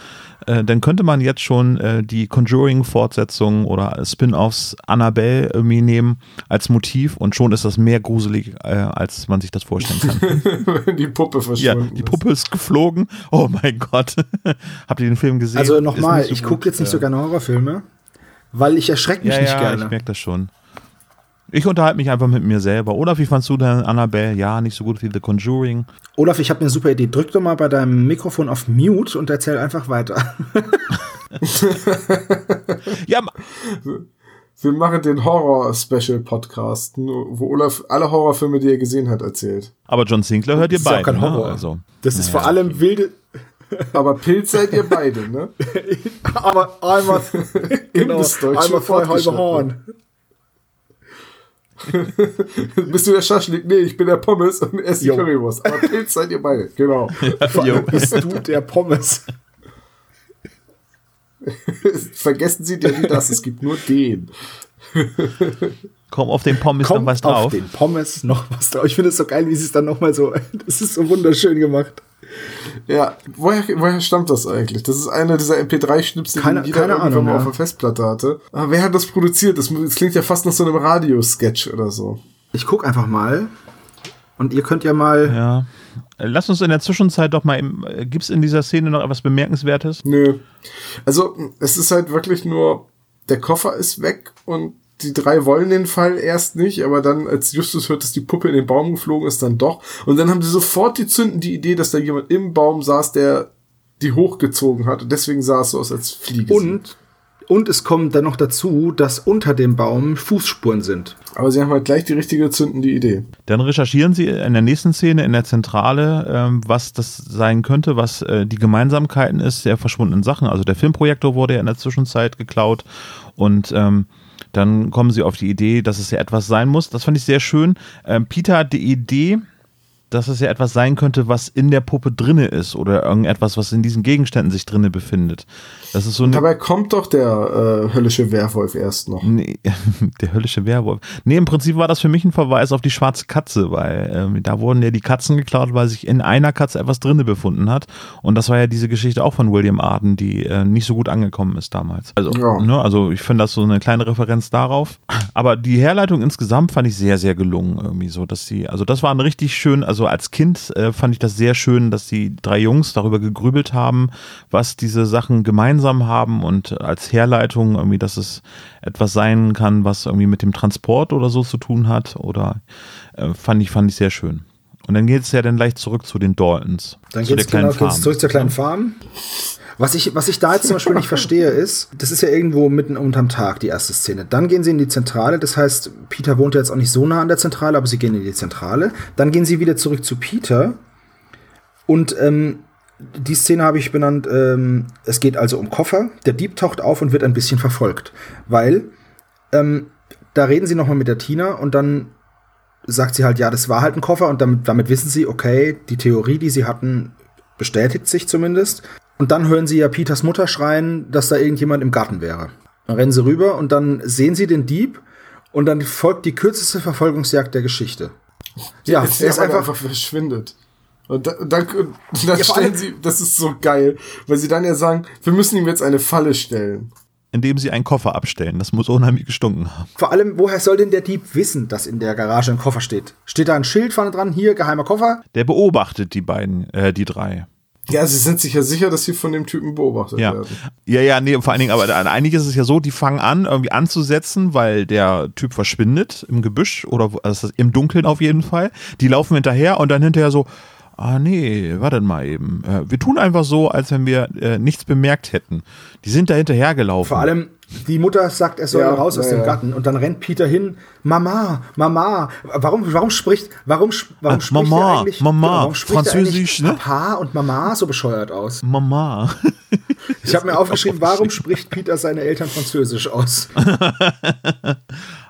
äh, dann könnte man jetzt schon äh, die Conjuring-Fortsetzung oder Spin-offs Annabelle irgendwie nehmen als Motiv und schon ist das mehr gruselig, äh, als man sich das vorstellen kann. die Puppe ja, verschwunden die Puppe ist geflogen. Oh mein Gott. Habt ihr den Film gesehen? Also nochmal, so ich gucke jetzt nicht so gerne Horrorfilme, weil ich erschrecke mich ja, nicht ja, gerne. ich merke das schon. Ich unterhalte mich einfach mit mir selber. Oder wie fandst du denn Annabelle? Ja, nicht so gut wie The Conjuring. Olaf, ich habe eine super Idee. Drück doch mal bei deinem Mikrofon auf Mute und erzähl einfach weiter. Ja, Wir machen den Horror-Special-Podcast, wo Olaf alle Horrorfilme, die er gesehen hat, erzählt. aber John Sinclair hört ihr Das ist ja beide. kein Ne? Horror. Also, Das ist vor allem wilde. Aber Pilz seid ihr beide, ne? Aber einmal, genau, einmal voll halbe fortgeschritten. Horn. Bist du der Schaschlik? Nee, ich bin der Pommes und esse die. Currywurst. Aber Pilz seid ihr beide, genau. Allem bist du der Pommes. Vergessen Sie den das, es gibt nur den. komm auf den Pommes Kommt noch was auf drauf. den Pommes noch was drauf. Ich finde es so geil, wie sie es dann noch mal so. Das ist so wunderschön gemacht. Ja, woher, woher stammt das eigentlich? Das ist einer dieser MP3-Schnipsel, Keine- die jeder keine irgendwann Ahnung, mal ja. auf der Festplatte hatte. Aber wer hat das produziert? Das, das klingt ja fast nach so einem Radiosketch oder so. Ich guck einfach mal. Und ihr könnt ja mal. Ja. Äh, Lass uns in der Zwischenzeit doch mal, gibt es in dieser Szene noch etwas Bemerkenswertes? Nö. Also, es ist halt wirklich nur, der Koffer ist weg und die drei wollen den Fall erst nicht, aber dann, als Justus hört, dass die Puppe in den Baum geflogen ist, dann doch. Und dann haben sie sofort die zünden die Idee, dass da jemand im Baum saß, der die hochgezogen hat. Und deswegen sah es so aus, als fliege. Und, und es kommt dann noch dazu, dass unter dem Baum Fußspuren sind. Aber sie haben halt gleich die richtige zündende Idee. Dann recherchieren sie in der nächsten Szene in der Zentrale, ähm, was das sein könnte, was äh, die Gemeinsamkeiten ist der verschwundenen Sachen. Also der Filmprojektor wurde ja in der Zwischenzeit geklaut und ähm, dann kommen sie auf die Idee, dass es ja etwas sein muss. Das fand ich sehr schön. Ähm, Peter hat die Idee, dass es ja etwas sein könnte, was in der Puppe drinne ist oder irgendetwas, was in diesen Gegenständen sich drinne befindet. Das ist so Dabei kommt doch der äh, höllische Werwolf erst noch. Nee, der höllische Werwolf. Nee, im Prinzip war das für mich ein Verweis auf die schwarze Katze, weil ähm, da wurden ja die Katzen geklaut, weil sich in einer Katze etwas drinne befunden hat. Und das war ja diese Geschichte auch von William Arden, die äh, nicht so gut angekommen ist damals. Also, Ja. ne, also ich finde das so eine kleine Referenz darauf. Aber die Herleitung insgesamt fand ich sehr, sehr gelungen irgendwie so, dass sie, also das war ein richtig schön, also als Kind äh, fand ich das sehr schön, dass die drei Jungs darüber gegrübelt haben, was diese Sachen gemeinsam haben und als Herleitung irgendwie, dass es etwas sein kann, was irgendwie mit dem Transport oder so zu tun hat oder äh, fand ich, fand ich sehr schön. Und dann geht es ja dann gleich zurück zu den Daltons. Dann zu geht's genau zurück zur kleinen Farm. Was ich, was ich da jetzt zum Beispiel nicht verstehe, ist, das ist ja irgendwo mitten unterm Tag, die erste Szene. Dann gehen sie in die Zentrale, das heißt, Peter wohnt ja jetzt auch nicht so nah an der Zentrale, aber sie gehen in die Zentrale. Dann gehen sie wieder zurück zu Peter. Und ähm, die Szene habe ich benannt, ähm, es geht also um Koffer. Der Dieb taucht auf und wird ein bisschen verfolgt. Weil ähm, da reden sie nochmal mit der Tina und dann sagt sie halt, ja, das war halt ein Koffer und damit, damit wissen sie, okay, die Theorie, die sie hatten, bestätigt sich zumindest. Und dann hören sie ja Peters Mutter schreien, dass da irgendjemand im Garten wäre. Dann rennen sie rüber und dann sehen sie den Dieb und dann folgt die kürzeste Verfolgungsjagd der Geschichte. Ja, er ist einfach, einfach verschwindet. Und, da, und dann, und dann Ja, stellen sie, das ist so geil, weil sie dann ja sagen, wir müssen ihm jetzt eine Falle stellen. Indem sie einen Koffer abstellen. Das muss unheimlich gestunken haben. Vor allem, woher soll denn der Dieb wissen, dass in der Garage ein Koffer steht? Steht da ein Schild vorne dran, hier, geheimer Koffer? Der beobachtet die beiden, äh, die drei. Ja, sie sind sich ja sicher, dass sie von dem Typen beobachtet Ja. werden. ja, ja, nee, vor allen Dingen, aber eigentlich ist es ja so, die fangen an, irgendwie anzusetzen, weil der Typ verschwindet im Gebüsch oder wo- also im Dunkeln auf jeden Fall. Die laufen hinterher und dann hinterher so, ah nee, warte mal eben. Äh, wir tun einfach so, als wenn wir äh, nichts bemerkt hätten. Die sind da hinterhergelaufen. Vor allem, die Mutter sagt, er soll Ja, raus aus ja, dem. Garten und dann rennt Peter hin, Mama, Mama, warum, warum spricht, warum, warum Ah, spricht Mama, er eigentlich, Mama, warum spricht er Französisch, eigentlich ne? Papa und Mama so bescheuert aus? Mama. Ich habe mir aufgeschrieben, warum spricht Peter seine Eltern Französisch aus?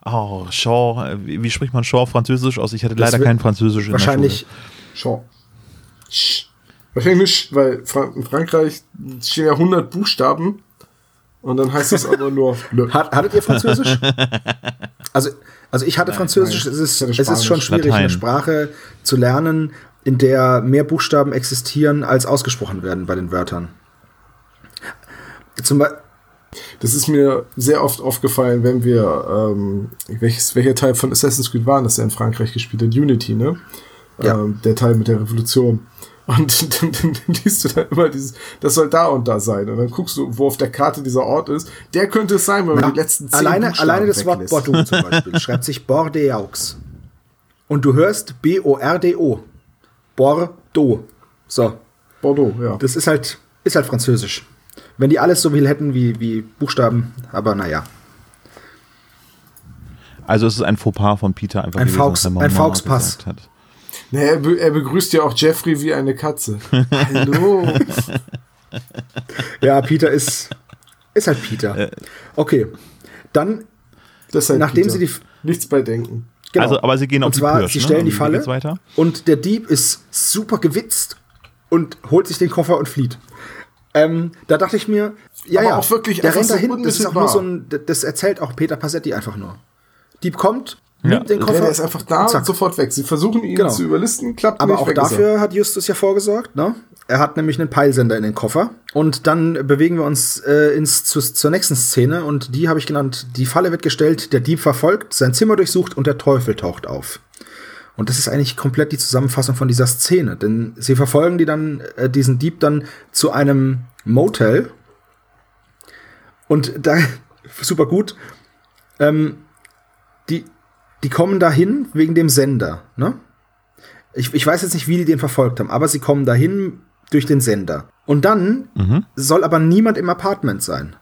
Oh, Shaw, äh, wie, wie spricht man Shaw französisch aus? Ich hatte leider kein Französisch in Wahrscheinlich. Sch. Wahrscheinlich nicht, weil Fra in Frankreich stehen ja 100 Buchstaben und dann heißt es aber nur. Hat, hattet ihr Französisch? also, also ich hatte Französisch. nein. es, ist, es ist schon schwierig, Latein. eine Sprache zu lernen, in der mehr Buchstaben existieren, als ausgesprochen werden bei den Wörtern. Zum Beispiel, Das ist mir sehr oft aufgefallen, wenn wir, ähm, welches, welcher Teil von Assassin's Creed war, das er in Frankreich gespielt hat? Unity, ne? Ja. Ähm, der Teil mit der Revolution. Und dann, dann, dann liest du dann immer dieses, das soll da und da sein. Und dann guckst du, wo auf der Karte dieser Ort ist. Der könnte es sein, wenn man die letzten zehn alleine, Buchstaben alleine das Wort. Bordeaux zum Beispiel schreibt sich Bordeaux. Und du hörst B-O-R-D-O. Bordeaux. So, Bordeaux, ja. das ist halt, ist halt Französisch. Wenn die alles so viel hätten wie, wie Buchstaben, aber naja. Also es ist ein Fauxpas von Peter einfach Ein gewesen, Faux- ein Fauxpass. hat. Naja, er, be er begrüßt ja auch Jeffrey wie eine Katze. Hallo. Ja, Peter ist, ist halt Peter. Okay, dann, Das ist halt nachdem Peter. sie die, Nichts bei denken. genau. Also, aber sie gehen auf Und die zwar, Pirsch, sie ne? stellen Und die Falle und der Dieb ist super gewitzt und holt sich den Koffer und flieht. Ähm, da dachte ich mir, ja, Aber ja, auch wirklich der rennt dahin, das ist auch nur so ein, das erzählt auch Peter Passetti einfach nur. Dieb kommt, Ja. nimmt den Koffer. der ist einfach da und zack. und sofort weg. Sie versuchen ihn Genau. zu überlisten, klappt Aber nicht, auch weg ist er. dafür hat Justus ja vorgesorgt, ne? Er hat nämlich einen Peilsender in den Koffer. Und dann bewegen wir uns äh, ins, zu, zur nächsten Szene und die habe ich genannt. Die Falle wird gestellt, der Dieb verfolgt, sein Zimmer durchsucht und der Teufel taucht auf. Und das ist eigentlich komplett die Zusammenfassung von dieser Szene, denn sie verfolgen die dann, äh, diesen Dieb dann zu einem Motel. Und da, super gut, ähm, die, die kommen dahin wegen dem Sender, ne? Ich, ich weiß jetzt nicht, wie die den verfolgt haben, aber sie kommen dahin durch den Sender. Und dann soll aber niemand im Apartment sein.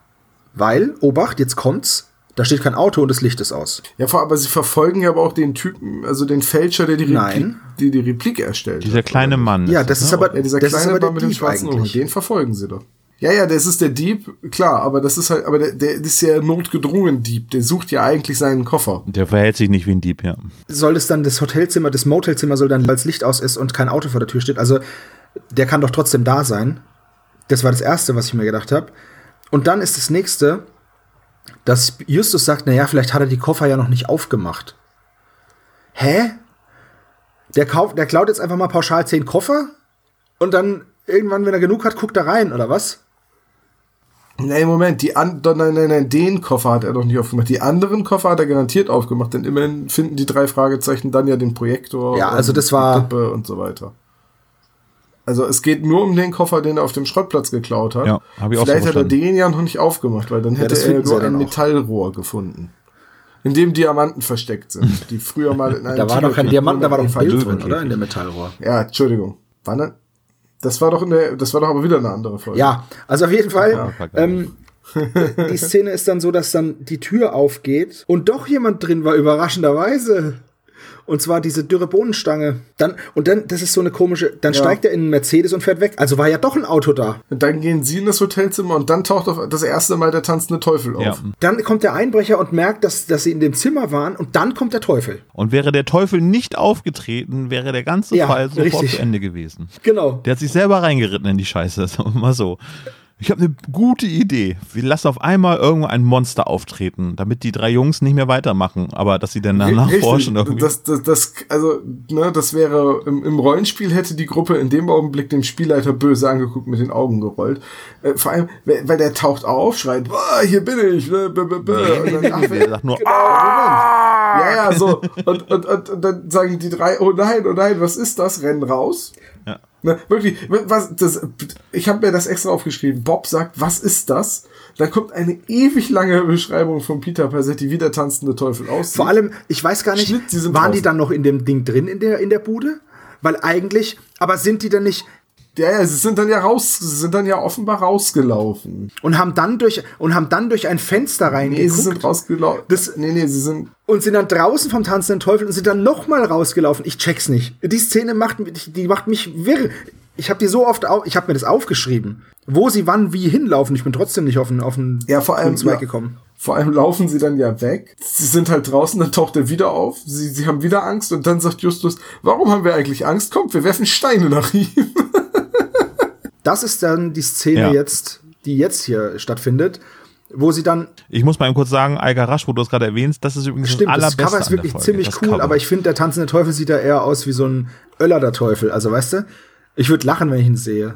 Weil, Obacht, jetzt kommt's, da steht kein Auto und das Licht ist aus. Ja, aber sie verfolgen ja aber auch den Typen, also den Fälscher, der die Replik, Nein. die, die Replik erstellt. Dieser hat, kleine? Mann. Ja, das ist ne? aber, Ja, dieser das ist kleine aber der Mann mit dem schwarzen Ohren, eigentlich. den verfolgen sie doch. Ja, ja, das ist der Dieb, klar, aber das ist halt, aber der, der ist ja notgedrungen Dieb, der sucht ja eigentlich seinen Koffer. Der verhält sich nicht wie ein Dieb, ja. Soll es dann das Hotelzimmer, das Motelzimmer soll dann, weil das Licht aus ist und kein Auto vor der Tür steht, also der kann doch trotzdem da sein. Das war das Erste, was ich mir gedacht habe. Und dann ist das Nächste, dass Justus sagt, naja, vielleicht hat er die Koffer ja noch nicht aufgemacht. Hä? Der, kauft, der klaut jetzt einfach mal pauschal zehn Koffer und dann irgendwann, wenn er genug hat, guckt er rein, oder was? Nee, Moment, die an, nein, nein, nein, den Koffer hat er doch nicht aufgemacht. Die anderen Koffer hat er garantiert aufgemacht, denn immerhin finden die drei Fragezeichen dann ja den Projektor. Ja, also und das war- die Puppe und so weiter. Also es geht nur um den Koffer, den er auf dem Schrottplatz geklaut hat. Ja, hab ich auch so Vielleicht hat er den ja noch nicht aufgemacht, weil dann hätte das er nur ja ein dann auch. Metallrohr gefunden. In dem Diamanten versteckt sind, die früher mal in einem Da war doch kein Diamant, da war doch ein Bild drin, drin, oder? In dem Metallrohr. Ja, Entschuldigung. War ne? Das war doch in der, das war doch aber wieder eine andere Folge. Ja, also auf jeden Fall. Ja, ähm, die Szene ist dann so, dass dann die Tür aufgeht und doch jemand drin war, überraschenderweise. Und zwar diese dürre Bohnenstange. Dann, und dann, das ist so eine komische, dann Ja. steigt er in einen Mercedes und fährt weg. Also war ja doch ein Auto da. Und dann gehen sie in das Hotelzimmer und dann taucht auf das erste Mal der tanzende Teufel Ja. auf. Dann kommt der Einbrecher und merkt, dass, dass sie in dem Zimmer waren und dann kommt der Teufel. Und wäre der Teufel nicht aufgetreten, wäre der ganze Ja, Fall sofort richtig. zu Ende gewesen. Genau. Der hat sich selber reingeritten in die Scheiße, sagen wir mal so. Ich habe eine gute Idee. Wir lassen auf einmal irgendwo ein Monster auftreten, damit die drei Jungs nicht mehr weitermachen, aber dass sie dann danach Richtig. forschen irgendwie. Das, das, das, also, ne, das wäre im, im Rollenspiel hätte die Gruppe in dem Augenblick dem Spielleiter böse angeguckt, mit den Augen gerollt. Äh, vor allem, weil der taucht auf, schreit, "Ah, hier bin ich. Ne, b, b, b. Und dann, ach, Der sagt nur, genau, Moment. Ja, ja, so. Und, und, und, und dann sagen die drei, oh nein, oh nein, was ist das? Rennen raus. Ja. Ne, wirklich, was, das, ich habe mir das extra aufgeschrieben. Bob sagt, was ist das? Dann kommt eine ewig lange Beschreibung von Peter Passetti, wie der tanzende Teufel aussieht. Vor allem, ich weiß gar nicht, waren die draußen. dann noch in dem Ding drin in der, in der Bude? Weil eigentlich, aber sind die dann nicht Ja, ja, sie sind dann ja raus, sie sind dann ja offenbar rausgelaufen. und haben dann durch und haben dann durch ein Fenster Nee, reingeguckt sie sind rausgelaufen. Das- nee, nee, sie sind. und sind dann draußen vom tanzenden Teufel und sind dann noch mal rausgelaufen. Ich check's nicht. Die Szene macht mich- die macht mich wirr. Ich habe die so oft au ich habe mir das aufgeschrieben, wo sie wann wie hinlaufen. Ich bin trotzdem nicht auf den auf den Ja, vor allem. Zweig gekommen. Vor allem laufen sie dann ja weg. Sie sind halt draußen, dann taucht er wieder auf. Sie, sie haben wieder Angst und dann sagt Justus, warum haben wir eigentlich Angst? Kommt, wir werfen Steine nach ihm. Das ist dann die Szene Ja. jetzt, die jetzt hier stattfindet, wo sie dann Ich muss mal eben kurz sagen, Eiger Rasch, wo du es gerade erwähnst, das ist übrigens Stimmt, das das allerbeste Cover ist wirklich Folge, ziemlich das cool, Cover. aber ich finde, der tanzende Teufel sieht da eher aus wie so ein Öller der Teufel. Also, weißt du, ich würde lachen, wenn ich ihn sehe.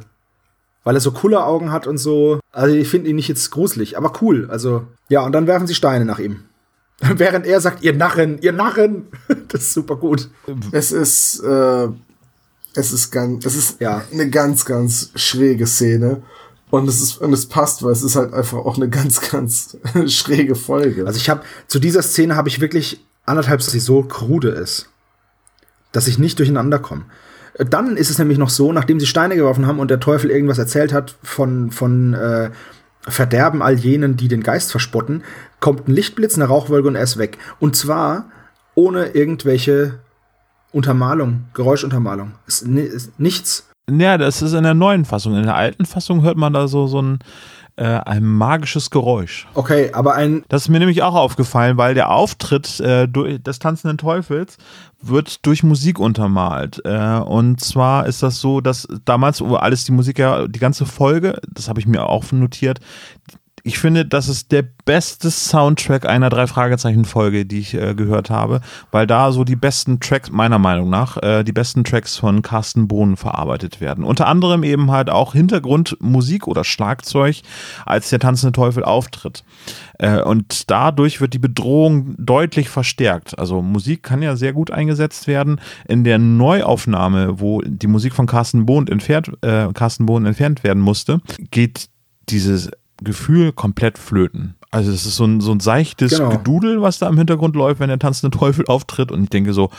Weil er so coole Augen hat und so. Also, ich finde ihn nicht jetzt gruselig, aber cool. Also, ja, und dann werfen sie Steine nach ihm. Während er sagt, ihr Narren, ihr Narren. das ist super gut. Es ist, äh, es ist ganz, es ist Ja. eine ganz, ganz schräge Szene. Und es ist, und es passt, weil es ist halt einfach auch eine ganz, ganz schräge Folge. Also, ich habe zu dieser Szene habe ich wirklich anderthalb, dass sie so krude ist, dass ich nicht durcheinander komme. Dann ist es nämlich noch so, nachdem sie Steine geworfen haben und der Teufel irgendwas erzählt hat von, von äh, Verderben all jenen, die den Geist verspotten, kommt ein Lichtblitz, eine Rauchwolke und er ist weg. Und zwar ohne irgendwelche Untermalung, Geräuschuntermalung. Ist, ist nichts. Ja, das ist in der neuen Fassung. In der alten Fassung hört man da so, so ein, äh, ein magisches Geräusch. Okay, aber ein Das ist mir nämlich auch aufgefallen, weil der Auftritt äh, des tanzenden Teufels wird durch Musik untermalt. Äh, und zwar ist das so, dass damals, wo alles die Musik ja, die ganze Folge, das habe ich mir auch notiert, ich finde, das ist der beste Soundtrack einer drei Fragezeichen Folge, die ich äh, gehört habe, weil da so die besten Tracks meiner Meinung nach, äh, die besten Tracks von Carsten Bohnen verarbeitet werden. Unter anderem eben halt auch Hintergrundmusik oder Schlagzeug, als der tanzende Teufel auftritt. Äh, und dadurch wird die Bedrohung deutlich verstärkt. Also Musik kann ja sehr gut eingesetzt werden. In der Neuaufnahme, wo die Musik von Carsten Bohnen entfernt, äh, Carsten Bohnen entfernt werden musste, geht dieses Gefühl komplett flöten. Also es ist so ein, so ein seichtes Genau. Gedudel, was da im Hintergrund läuft, wenn der tanzende Teufel auftritt. Und ich denke so,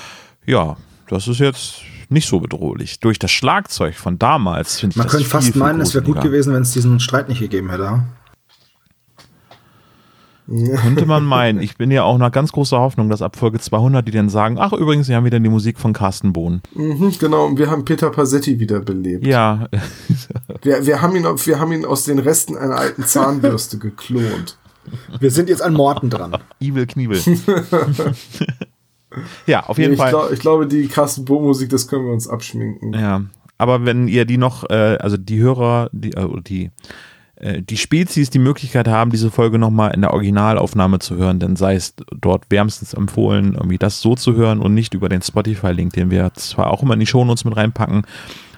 ja, das ist jetzt nicht so bedrohlich. Durch das Schlagzeug von damals finde ich man das könnte fast meinen, es wäre gut gewesen, wenn es diesen Streit nicht gegeben hätte. Könnte man meinen. Ich bin ja auch nach ganz großer Hoffnung, dass ab Folge 200 die dann sagen, ach übrigens, sie haben wieder die Musik von Carsten Bohnen. Mhm, genau, und wir haben Peter Passetti wiederbelebt. Ja, Wir, wir, haben ihn, wir haben ihn aus den Resten einer alten Zahnbürste geklont. Wir sind jetzt an Morten dran. Evil Kniebel. ja, auf jeden ich, Fall. glaub, ich glaube, die Carsten Bo-Musik, das können wir uns abschminken. Ja, aber wenn ihr die noch, äh, also die Hörer, die, äh, die, die Spezies die Möglichkeit haben, diese Folge nochmal in der Originalaufnahme zu hören, dann sei es dort wärmstens empfohlen, irgendwie das so zu hören und nicht über den Spotify-Link, den wir zwar auch immer in die Shownotes mit reinpacken,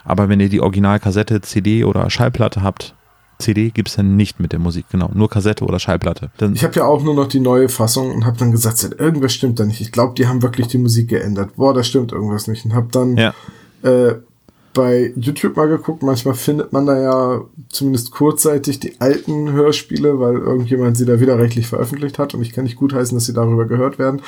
aber wenn ihr die Originalkassette, CD oder Schallplatte habt, CD gibt es dann nicht mit der Musik, genau, nur Kassette oder Schallplatte. Dann, Ich habe ja auch nur noch die neue Fassung und habe dann gesagt, "Seit irgendwas stimmt da nicht. Ich glaube, die haben wirklich die Musik geändert. Boah, da stimmt irgendwas nicht. Und habe dann ja. äh, bei YouTube mal geguckt. Manchmal findet man da ja zumindest kurzzeitig die alten Hörspiele, weil irgendjemand sie da widerrechtlich veröffentlicht hat. Und ich kann nicht gutheißen, dass sie darüber gehört werden.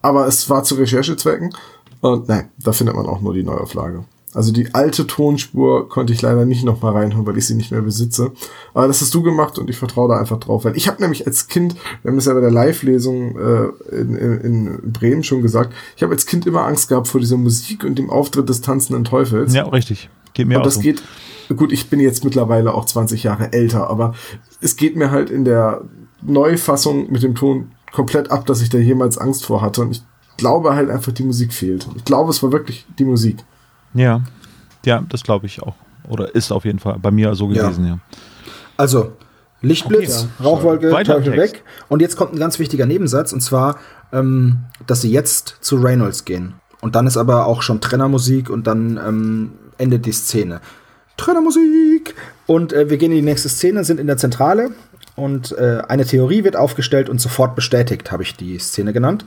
Aber es war zu Recherchezwecken. Und nein, da findet man auch nur die Neuauflage. Also die alte Tonspur konnte ich leider nicht nochmal reinhören, weil ich sie nicht mehr besitze. Aber das hast du gemacht und ich vertraue da einfach drauf. Weil ich habe nämlich als Kind, wir haben es ja bei der Live-Lesung äh, in, in, Bremen schon gesagt, ich habe als Kind immer Angst gehabt vor dieser Musik und dem Auftritt des tanzenden Teufels. ja, richtig. Geht mir Und auch das so. geht, gut, ich bin jetzt mittlerweile auch 20 Jahre älter, aber es geht mir halt in der Neufassung mit dem Ton komplett ab, dass ich da jemals Angst vor hatte. Und ich glaube halt einfach, die Musik fehlt. Ich glaube, es war wirklich die Musik. Ja, ja, das glaube ich auch. Oder ist auf jeden Fall bei mir so Ja. gewesen, ja. Also, Lichtblitz, Okay. Rauchwolke, Teufel weg. Und jetzt kommt ein ganz wichtiger Nebensatz, und zwar, ähm, dass sie jetzt zu Reynolds gehen. Und dann ist aber auch schon Trennermusik und dann ähm, endet die Szene. Trennermusik! Und äh, wir gehen in die nächste Szene, sind in der Zentrale und äh, eine Theorie wird aufgestellt und sofort bestätigt, habe ich die Szene genannt.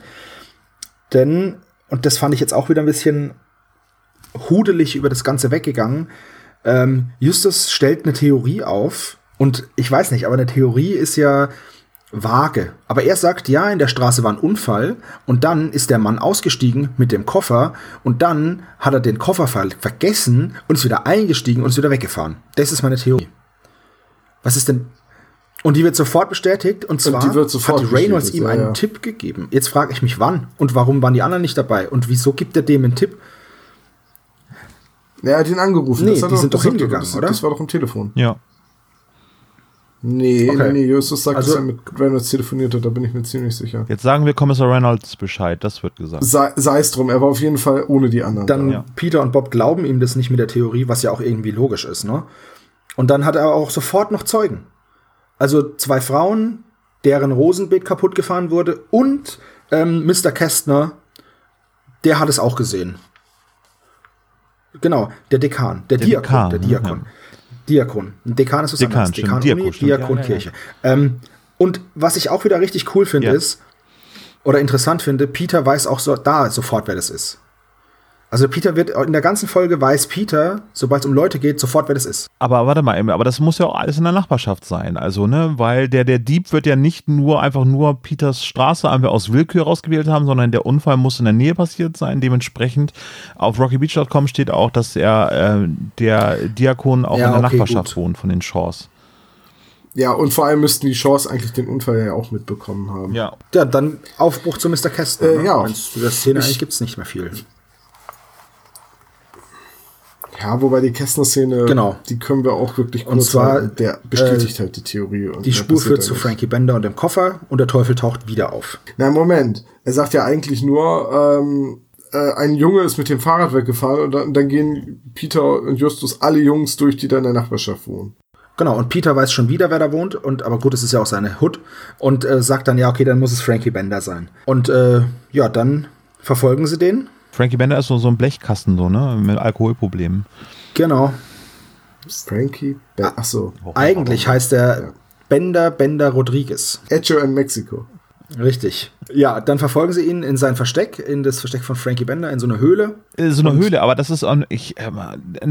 Denn, und das fand ich jetzt auch wieder ein bisschen hudelig über das Ganze weggegangen, ähm, Justus stellt eine Theorie auf und ich weiß nicht, aber eine Theorie ist ja vage. Aber er sagt, ja, in der Straße war ein Unfall und dann ist der Mann ausgestiegen mit dem Koffer und dann hat er den Koffer ver vergessen und ist wieder eingestiegen und ist wieder weggefahren. Das ist meine Theorie. Was ist denn? Und die wird sofort bestätigt und zwar die wird sofort hat Reynolds ihm ja, einen ja. Tipp gegeben. Jetzt frage ich mich, wann und warum waren die anderen nicht dabei und wieso gibt er dem einen Tipp? Ja, er hat ihn angerufen. Nee, die sind doch hingegangen, das, oder? Das war doch am Telefon. Ja. Nee, Okay. nee, nee, Justus sagt, Also- dass er mit Reynolds telefoniert hat, da bin ich mir ziemlich sicher. Jetzt sagen wir Kommissar Reynolds Bescheid, das wird gesagt. Sei, es drum, er war auf jeden Fall ohne die anderen. Dann da. Ja. Peter und Bob glauben ihm das nicht mit der Theorie, was ja auch irgendwie logisch ist, ne? Und dann hat er auch sofort noch Zeugen. Also zwei Frauen, deren Rosenbeet kaputt gefahren wurde und ähm, Mr. Kästner, der hat es auch gesehen. Genau, der Dekan, der, Der Diakon, Dekan, der ne? Diakon. Diakon. Ein Dekan ist was Dekan, anderes. Dekan Diakon, Uni. Diakon Ja, ja, ja. Kirche. Ähm, und was ich auch wieder richtig cool finde, Ja. ist, oder interessant finde, Peter weiß auch so, da sofort, wer das ist. Also Peter wird, in der ganzen Folge weiß Peter, sobald es um Leute geht, sofort, wer das ist. Aber warte mal, aber das muss ja auch alles in der Nachbarschaft sein. Also, ne, weil der, der Dieb wird ja nicht nur einfach nur Peters Straße einfach aus Willkür rausgewählt haben, sondern der Unfall muss in der Nähe passiert sein. Dementsprechend auf rockybeach.com steht auch, dass er äh, der Diakon auch Ja, in der okay, Nachbarschaft gut. wohnt von den Shaws. Ja, und vor allem müssten die Chance eigentlich den Unfall ja auch mitbekommen haben. Ja. Ja, dann Aufbruch zu Mr. Kästner. Äh, ne? ja. Zu der Szene Ich- eigentlich gibt's nicht mehr viel. Ja, wobei die Kästner-Szene, Genau. die können wir auch wirklich Und kurz zwar, halten. Der bestätigt halt die Theorie. Und Die Spur führt zu. Frankie Bender und dem Koffer und der Teufel taucht wieder auf. Na, Moment. Er sagt ja eigentlich nur, ähm, äh, ein Junge ist mit dem Fahrrad weggefahren und dann, dann gehen Peter und Justus alle Jungs durch, die da in der Nachbarschaft wohnen. Genau, und Peter weiß schon wieder, wer da wohnt, und aber gut, es ist ja auch seine Hood, und äh, sagt dann, ja, okay, dann muss es Frankie Bender sein. Und äh, ja, dann verfolgen sie den. Frankie Bender ist so, so ein Blechkasten, so, ne, mit Alkoholproblemen. Genau. Frankie, Be ach so, Eigentlich heißt er. Bender Bender Rodriguez. Echo in Mexico. Richtig. Ja, dann verfolgen sie ihn in sein Versteck, in das Versteck von Frankie Bender, in so eine Höhle. Äh, So eine Höhle, aber das ist, auch- ich, ähm,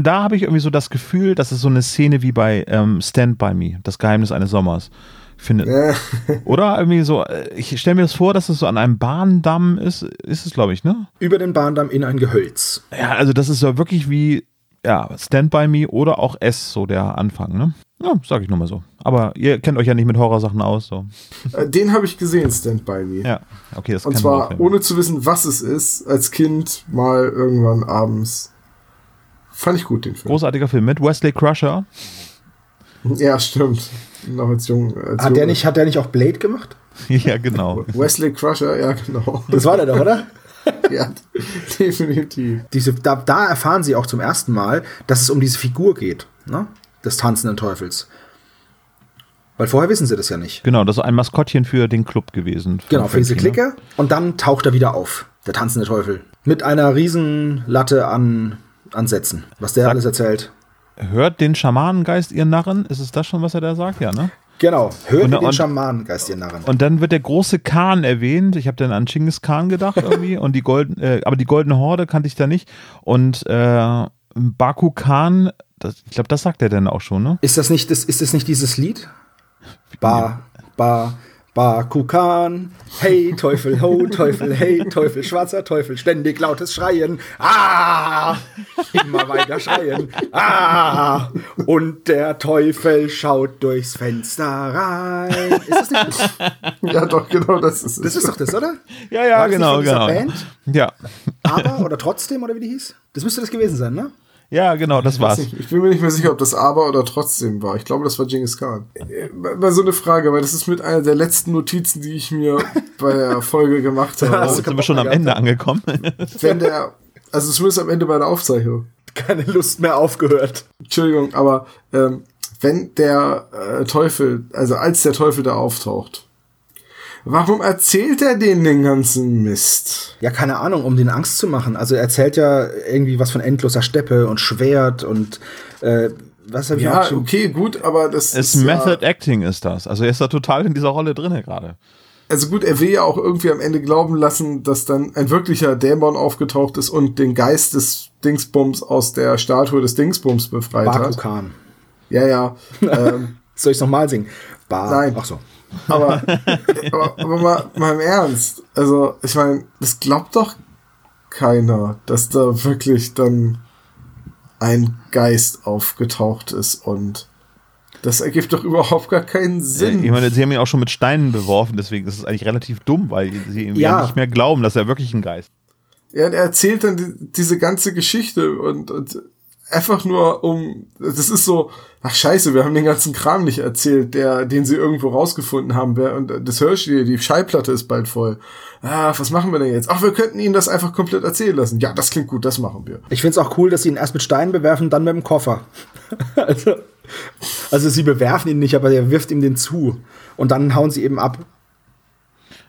da habe ich irgendwie so das Gefühl, das ist so eine Szene wie bei ähm, Stand By Me, das Geheimnis eines Sommers. Ich finde, Äh, oder irgendwie so, äh, ich stelle mir das vor, dass es so an einem Bahndamm ist, ist es glaube ich, ne? Über den Bahndamm in ein Gehölz. Ja, also das ist so wirklich wie, ja, Stand By Me oder auch S, so der Anfang, ne? Ja, sag ich nur mal so. Aber ihr kennt euch ja nicht mit Horrorsachen aus, so. äh, den habe ich gesehen, Stand By Me. Ja, okay, das Und zwar ohne zu wissen, was es ist, als Kind mal irgendwann abends. Fand ich gut, den Film. Großartiger Film mit Wesley Crusher. Ja, stimmt. Noch als Jung. Als Hat der, Junge. nicht, hat der nicht auch Blade gemacht? ja, genau. Wesley Crusher, ja, genau. Das war der doch, oder? ja, definitiv. Diese, da, da erfahren sie auch zum ersten Mal, dass es um diese Figur geht, ne? des tanzenden Teufels. Weil vorher wissen sie das ja nicht. Genau, das ist ein Maskottchen für den Club gewesen. Genau, für diese ne? Clique. Und dann taucht er wieder auf, der tanzende Teufel. Mit einer riesen Latte an, an Sätzen, was der Sag- alles erzählt. Hört den Schamanengeist, ihr Narren? Ist es das schon, was er da sagt? Ja, ne? Genau, hört Und- den und- Schamanengeist, ihr Narren. Und dann wird der große Khan erwähnt. Ich habe dann an Genghis Khan gedacht irgendwie. und die golden, äh, aber die goldene Horde kannte ich da nicht. Und äh, Baku Khan, das, ich glaube, das sagt er dann auch schon, ne? Ist das nicht, das, ist das nicht dieses Lied? Ba, ba, Bakukan, hey Teufel, ho Teufel, hey Teufel, schwarzer Teufel, ständig lautes Schreien, ah, immer weiter schreien, ah, und der Teufel schaut durchs Fenster rein. Ist das nicht? Ja, doch, genau, das ist es. Das ist doch das, oder? Ja, ja, War das nicht genau, genau. Band? Ja. Aber oder trotzdem oder wie die hieß? Das müsste das gewesen sein, ne? Ja, genau, das war's. Ich bin mir nicht mehr sicher, ob das aber oder trotzdem war. Ich glaube, das war Genghis Khan. Äh, Mal so eine Frage, weil das ist mit einer der letzten Notizen, die ich mir bei der Folge gemacht habe. jetzt sind wir schon am Ende angekommen. Wenn der, also zumindest am Ende bei der Aufzeichnung. Keine Lust mehr aufgehört. Entschuldigung, aber ähm, wenn der äh, Teufel, also als der Teufel da auftaucht, warum erzählt er denen den ganzen Mist? Ja, keine Ahnung, um den Angst zu machen. Also er erzählt ja irgendwie was von endloser Steppe und Schwert und äh, was habe ich Ja, auch schon. okay, gut, aber das Es ist Method ja, Acting ist das. Also er ist da total in dieser Rolle drinne gerade. also gut, er will ja auch irgendwie am Ende glauben lassen, dass dann ein wirklicher Dämon aufgetaucht ist und den Geist des Dingsbums aus der Statue des Dingsbums befreit hat. Bakukan. Ja, ja. ähm, Soll ich nochmal singen? Ba Nein. Ach so. Aber, aber, aber mal, mal im Ernst. Also, ich meine, das glaubt doch keiner, dass da wirklich dann ein Geist aufgetaucht ist und das ergibt doch überhaupt gar keinen Sinn. Ich meine, sie haben ihn auch schon mit Steinen beworfen, deswegen ist es eigentlich relativ dumm, weil sie ihm ja. Nicht mehr glauben, dass er wirklich ein Geist ist. Ja, und er erzählt dann die, diese ganze Geschichte und, und einfach nur um, das ist so, ach scheiße, wir haben den ganzen Kram nicht erzählt, der, den sie irgendwo rausgefunden haben, und das Hörspiel, die Schallplatte ist bald voll. Ah, was machen wir denn jetzt? Ach, wir könnten ihnen das einfach komplett erzählen lassen. Ja, das klingt gut, das machen wir. Ich finde es auch cool, dass sie ihn erst mit Steinen bewerfen, dann mit dem Koffer. also, also sie bewerfen ihn nicht, aber er wirft ihm den zu. Und dann hauen sie eben ab.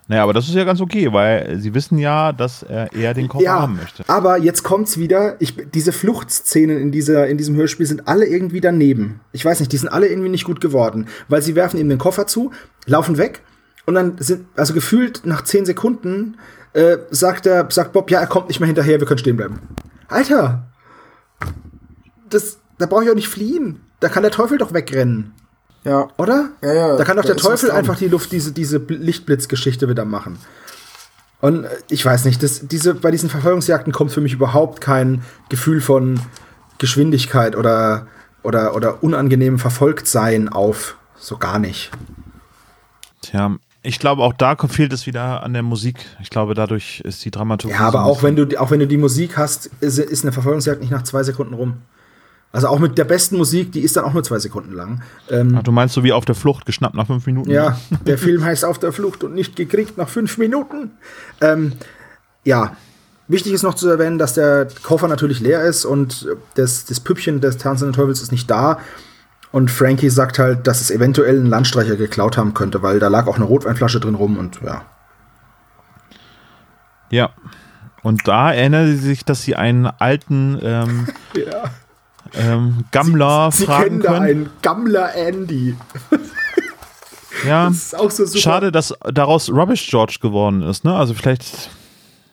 Naja, aber das ist ja ganz okay, weil sie wissen ja, dass er eher den Koffer Ja, haben möchte. aber jetzt kommt's wieder. Ich, diese Fluchtszenen in, dieser, in diesem Hörspiel sind alle irgendwie daneben. Ich weiß nicht, die sind alle irgendwie nicht gut geworden. Weil sie werfen ihm den Koffer zu, laufen weg und dann sind, also gefühlt nach zehn Sekunden, äh, sagt, der, sagt Bob, ja, er kommt nicht mehr hinterher, wir können stehen bleiben. Alter! Das, da brauche ich auch nicht fliehen. Da kann der Teufel doch wegrennen. Ja. Oder? Ja, ja, da kann doch der Teufel einfach die Luft, diese, diese Bl- Lichtblitzgeschichte wieder machen. Und äh, ich weiß nicht, das, diese, bei diesen Verfolgungsjagden kommt für mich überhaupt kein Gefühl von Geschwindigkeit oder, oder, oder unangenehmem Verfolgtsein auf. So gar nicht. Tja, ich glaube, auch da fehlt es wieder an der Musik. Ich glaube, dadurch ist die Dramaturgie. Ja, aber auch wenn du, auch wenn du die Musik hast, ist, ist eine Verfolgungsjagd nicht nach zwei Sekunden rum. Also auch mit der besten Musik, die ist dann auch nur zwei Sekunden lang. Ähm, Ach, du meinst so wie auf der Flucht, geschnappt nach fünf Minuten? Ja, der Film heißt Auf der Flucht und nicht gekriegt nach fünf Minuten. Ähm, ja, wichtig ist noch zu erwähnen, dass der Koffer natürlich leer ist und das, das Püppchen des tanzenden Teufels ist nicht da. Und Frankie sagt halt, dass es eventuell ein Landstreicher geklaut haben könnte, weil da lag auch eine Rotweinflasche drin rum und ja. Ja. Und da erinnern sie sich, dass sie einen alten ähm, ja. Ähm, Gammler Sie fragen kennen da einen Gammler Andy. ja. Das ist auch so super. Schade, dass daraus Rubbish George geworden ist, ne? Also vielleicht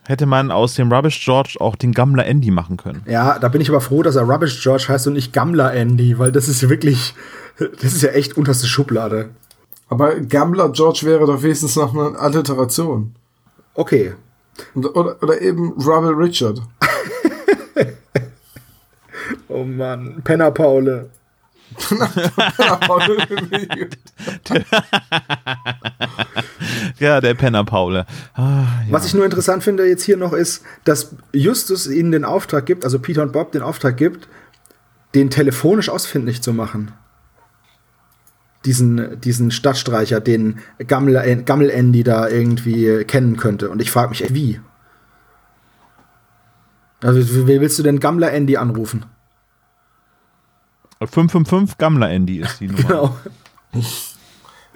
hätte man aus dem Rubbish George auch den Gammler Andy machen können. Ja, da bin ich aber froh, dass er Rubbish George heißt und nicht Gammler Andy, weil das ist wirklich, das ist ja echt unterste Schublade. Aber Gambler George wäre doch wenigstens noch eine Alliteration. Okay, Oder, oder eben Rubble Richard. Oh Mann, Penner Paule. Ja, der Penner Paule. Ah, ja. Was ich nur interessant finde jetzt hier noch ist, dass Justus ihnen den Auftrag gibt, also Peter und Bob den Auftrag gibt, den telefonisch ausfindig zu machen. Diesen, diesen Stadtstreicher, den Gammel, Gammel Andy da irgendwie kennen könnte. Und ich frage mich, wie? Also, wie willst du denn Gammler Andy anrufen? 555 Gammler Andy ist die Nummer. Genau.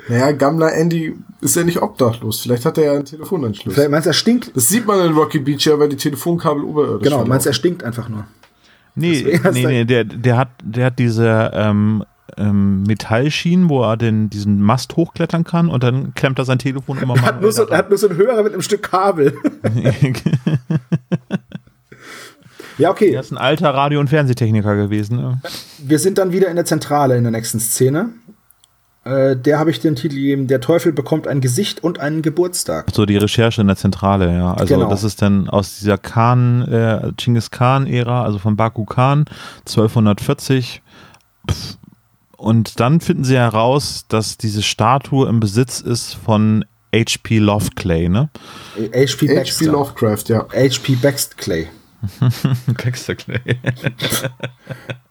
Naja, Gammler Andy ist ja nicht obdachlos. Vielleicht hat er ja einen Telefonanschluss. Vielleicht meinst du, er stinkt? Das sieht man in Rocky Beach ja, weil die Telefonkabel oberirdisch Genau, meinst du, er stinkt einfach nur? Nee, nee, nee, der, der hat, der hat diese ähm, ähm, Metallschienen, wo er den, diesen Mast hochklettern kann und dann klemmt er sein Telefon immer Er mal hat, nur so, er hat nur so einen Hörer mit einem Stück Kabel. ja, okay. Er ist ein alter Radio- und Fernsehtechniker gewesen. Wir sind dann wieder in der Zentrale in der nächsten Szene. Äh, der habe ich den Titel gegeben: Der Teufel bekommt ein Gesicht und einen Geburtstag. So die Recherche in der Zentrale, ja. Also Genau. das ist dann aus dieser Khan, äh, Genghis Khan-Ära, also von Baku Khan, 1240. Pff. Und dann finden sie heraus, dass diese Statue im Besitz ist von H.P. Loveclay, ne? H.P. H.P. Lovecraft, ja. H.P. Baxter Baxter Clay.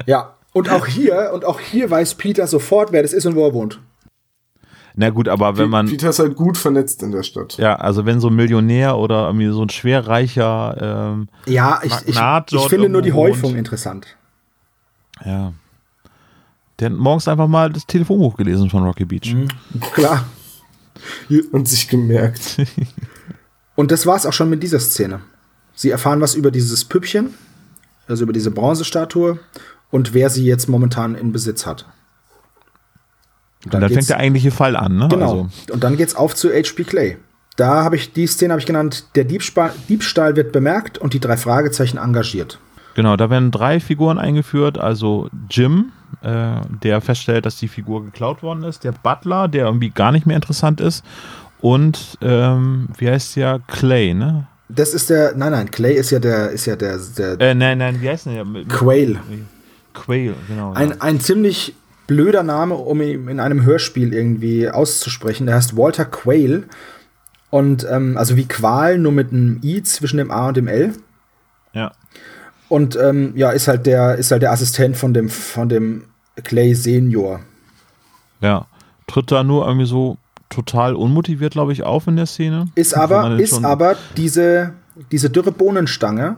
Ja. Und auch hier, und auch hier weiß Peter sofort, wer das ist und wo er wohnt. Na gut, aber wenn man, Peter ist halt gut vernetzt in der Stadt. ja, also wenn so ein Millionär oder irgendwie so ein schwerreicher, ähm, Ja, ich, ich, Magnat ich dort finde nur die Häufung wohnt. interessant. ja. Der hat morgens einfach mal das Telefonbuch gelesen von Rocky Beach. Mhm. Klar. Und sich gemerkt. Und das war es auch schon mit dieser Szene. Sie erfahren was über dieses Püppchen, also über diese Bronzestatue und wer sie jetzt momentan in Besitz hat. Und dann, geht's- fängt der eigentliche Fall an, ne? Genau. Also, Und dann geht's auf zu H.P. Clay. Da habe ich die Szene habe ich genannt, der Diebstahl, Diebstahl wird bemerkt und die drei Fragezeichen engagiert. genau, da werden drei Figuren eingeführt. Also Jim, äh, der feststellt, dass die Figur geklaut worden ist. Der Butler, der irgendwie gar nicht mehr interessant ist. Und ähm, wie heißt der? Clay, ne? Das ist der, nein, nein, Clay ist ja der, ist ja der, der Äh, nein, nein, wie heißt denn der? Quail. Quail, genau. ja. Ein, ein ziemlich blöder Name, um ihn in einem Hörspiel irgendwie auszusprechen. Der heißt Walter Quail. Und ähm, also wie Qual, nur mit einem I zwischen dem A und dem L. ja. Und ähm, ja, ist halt der, ist halt der Assistent von dem, von dem Clay Senior. Ja. Tritt da nur irgendwie so total unmotiviert, glaube ich, auf in der Szene. Ist aber, ist aber diese, diese dürre Bohnenstange,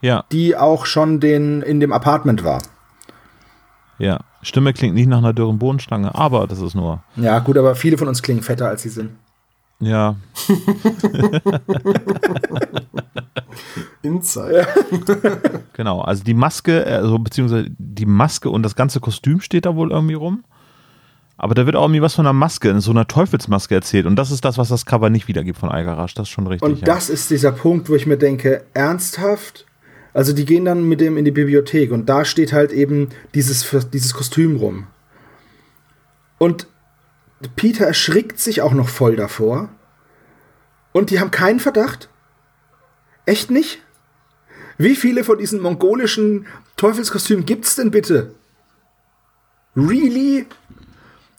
Ja, die auch schon den, in dem Apartment war. ja. Stimme klingt nicht nach einer dürren Bohnenstange, aber das ist nur. Ja, gut, aber viele von uns klingen fetter, als sie sind. Ja, Inside. genau. Also die Maske, also beziehungsweise die Maske und das ganze Kostüm steht da wohl irgendwie rum. Aber da wird auch irgendwie was von einer Maske, in so einer Teufelsmaske erzählt. Und das ist das, was das Cover nicht wiedergibt von Algarasch. Das ist schon richtig. Und ja. das ist dieser Punkt, wo ich mir denke, ernsthaft? Also die gehen dann mit dem in die Bibliothek und da steht halt eben dieses, dieses Kostüm rum. Und Peter erschrickt sich auch noch voll davor. Und die haben keinen Verdacht? Echt nicht? Wie viele von diesen mongolischen Teufelskostümen gibt's denn bitte? Really?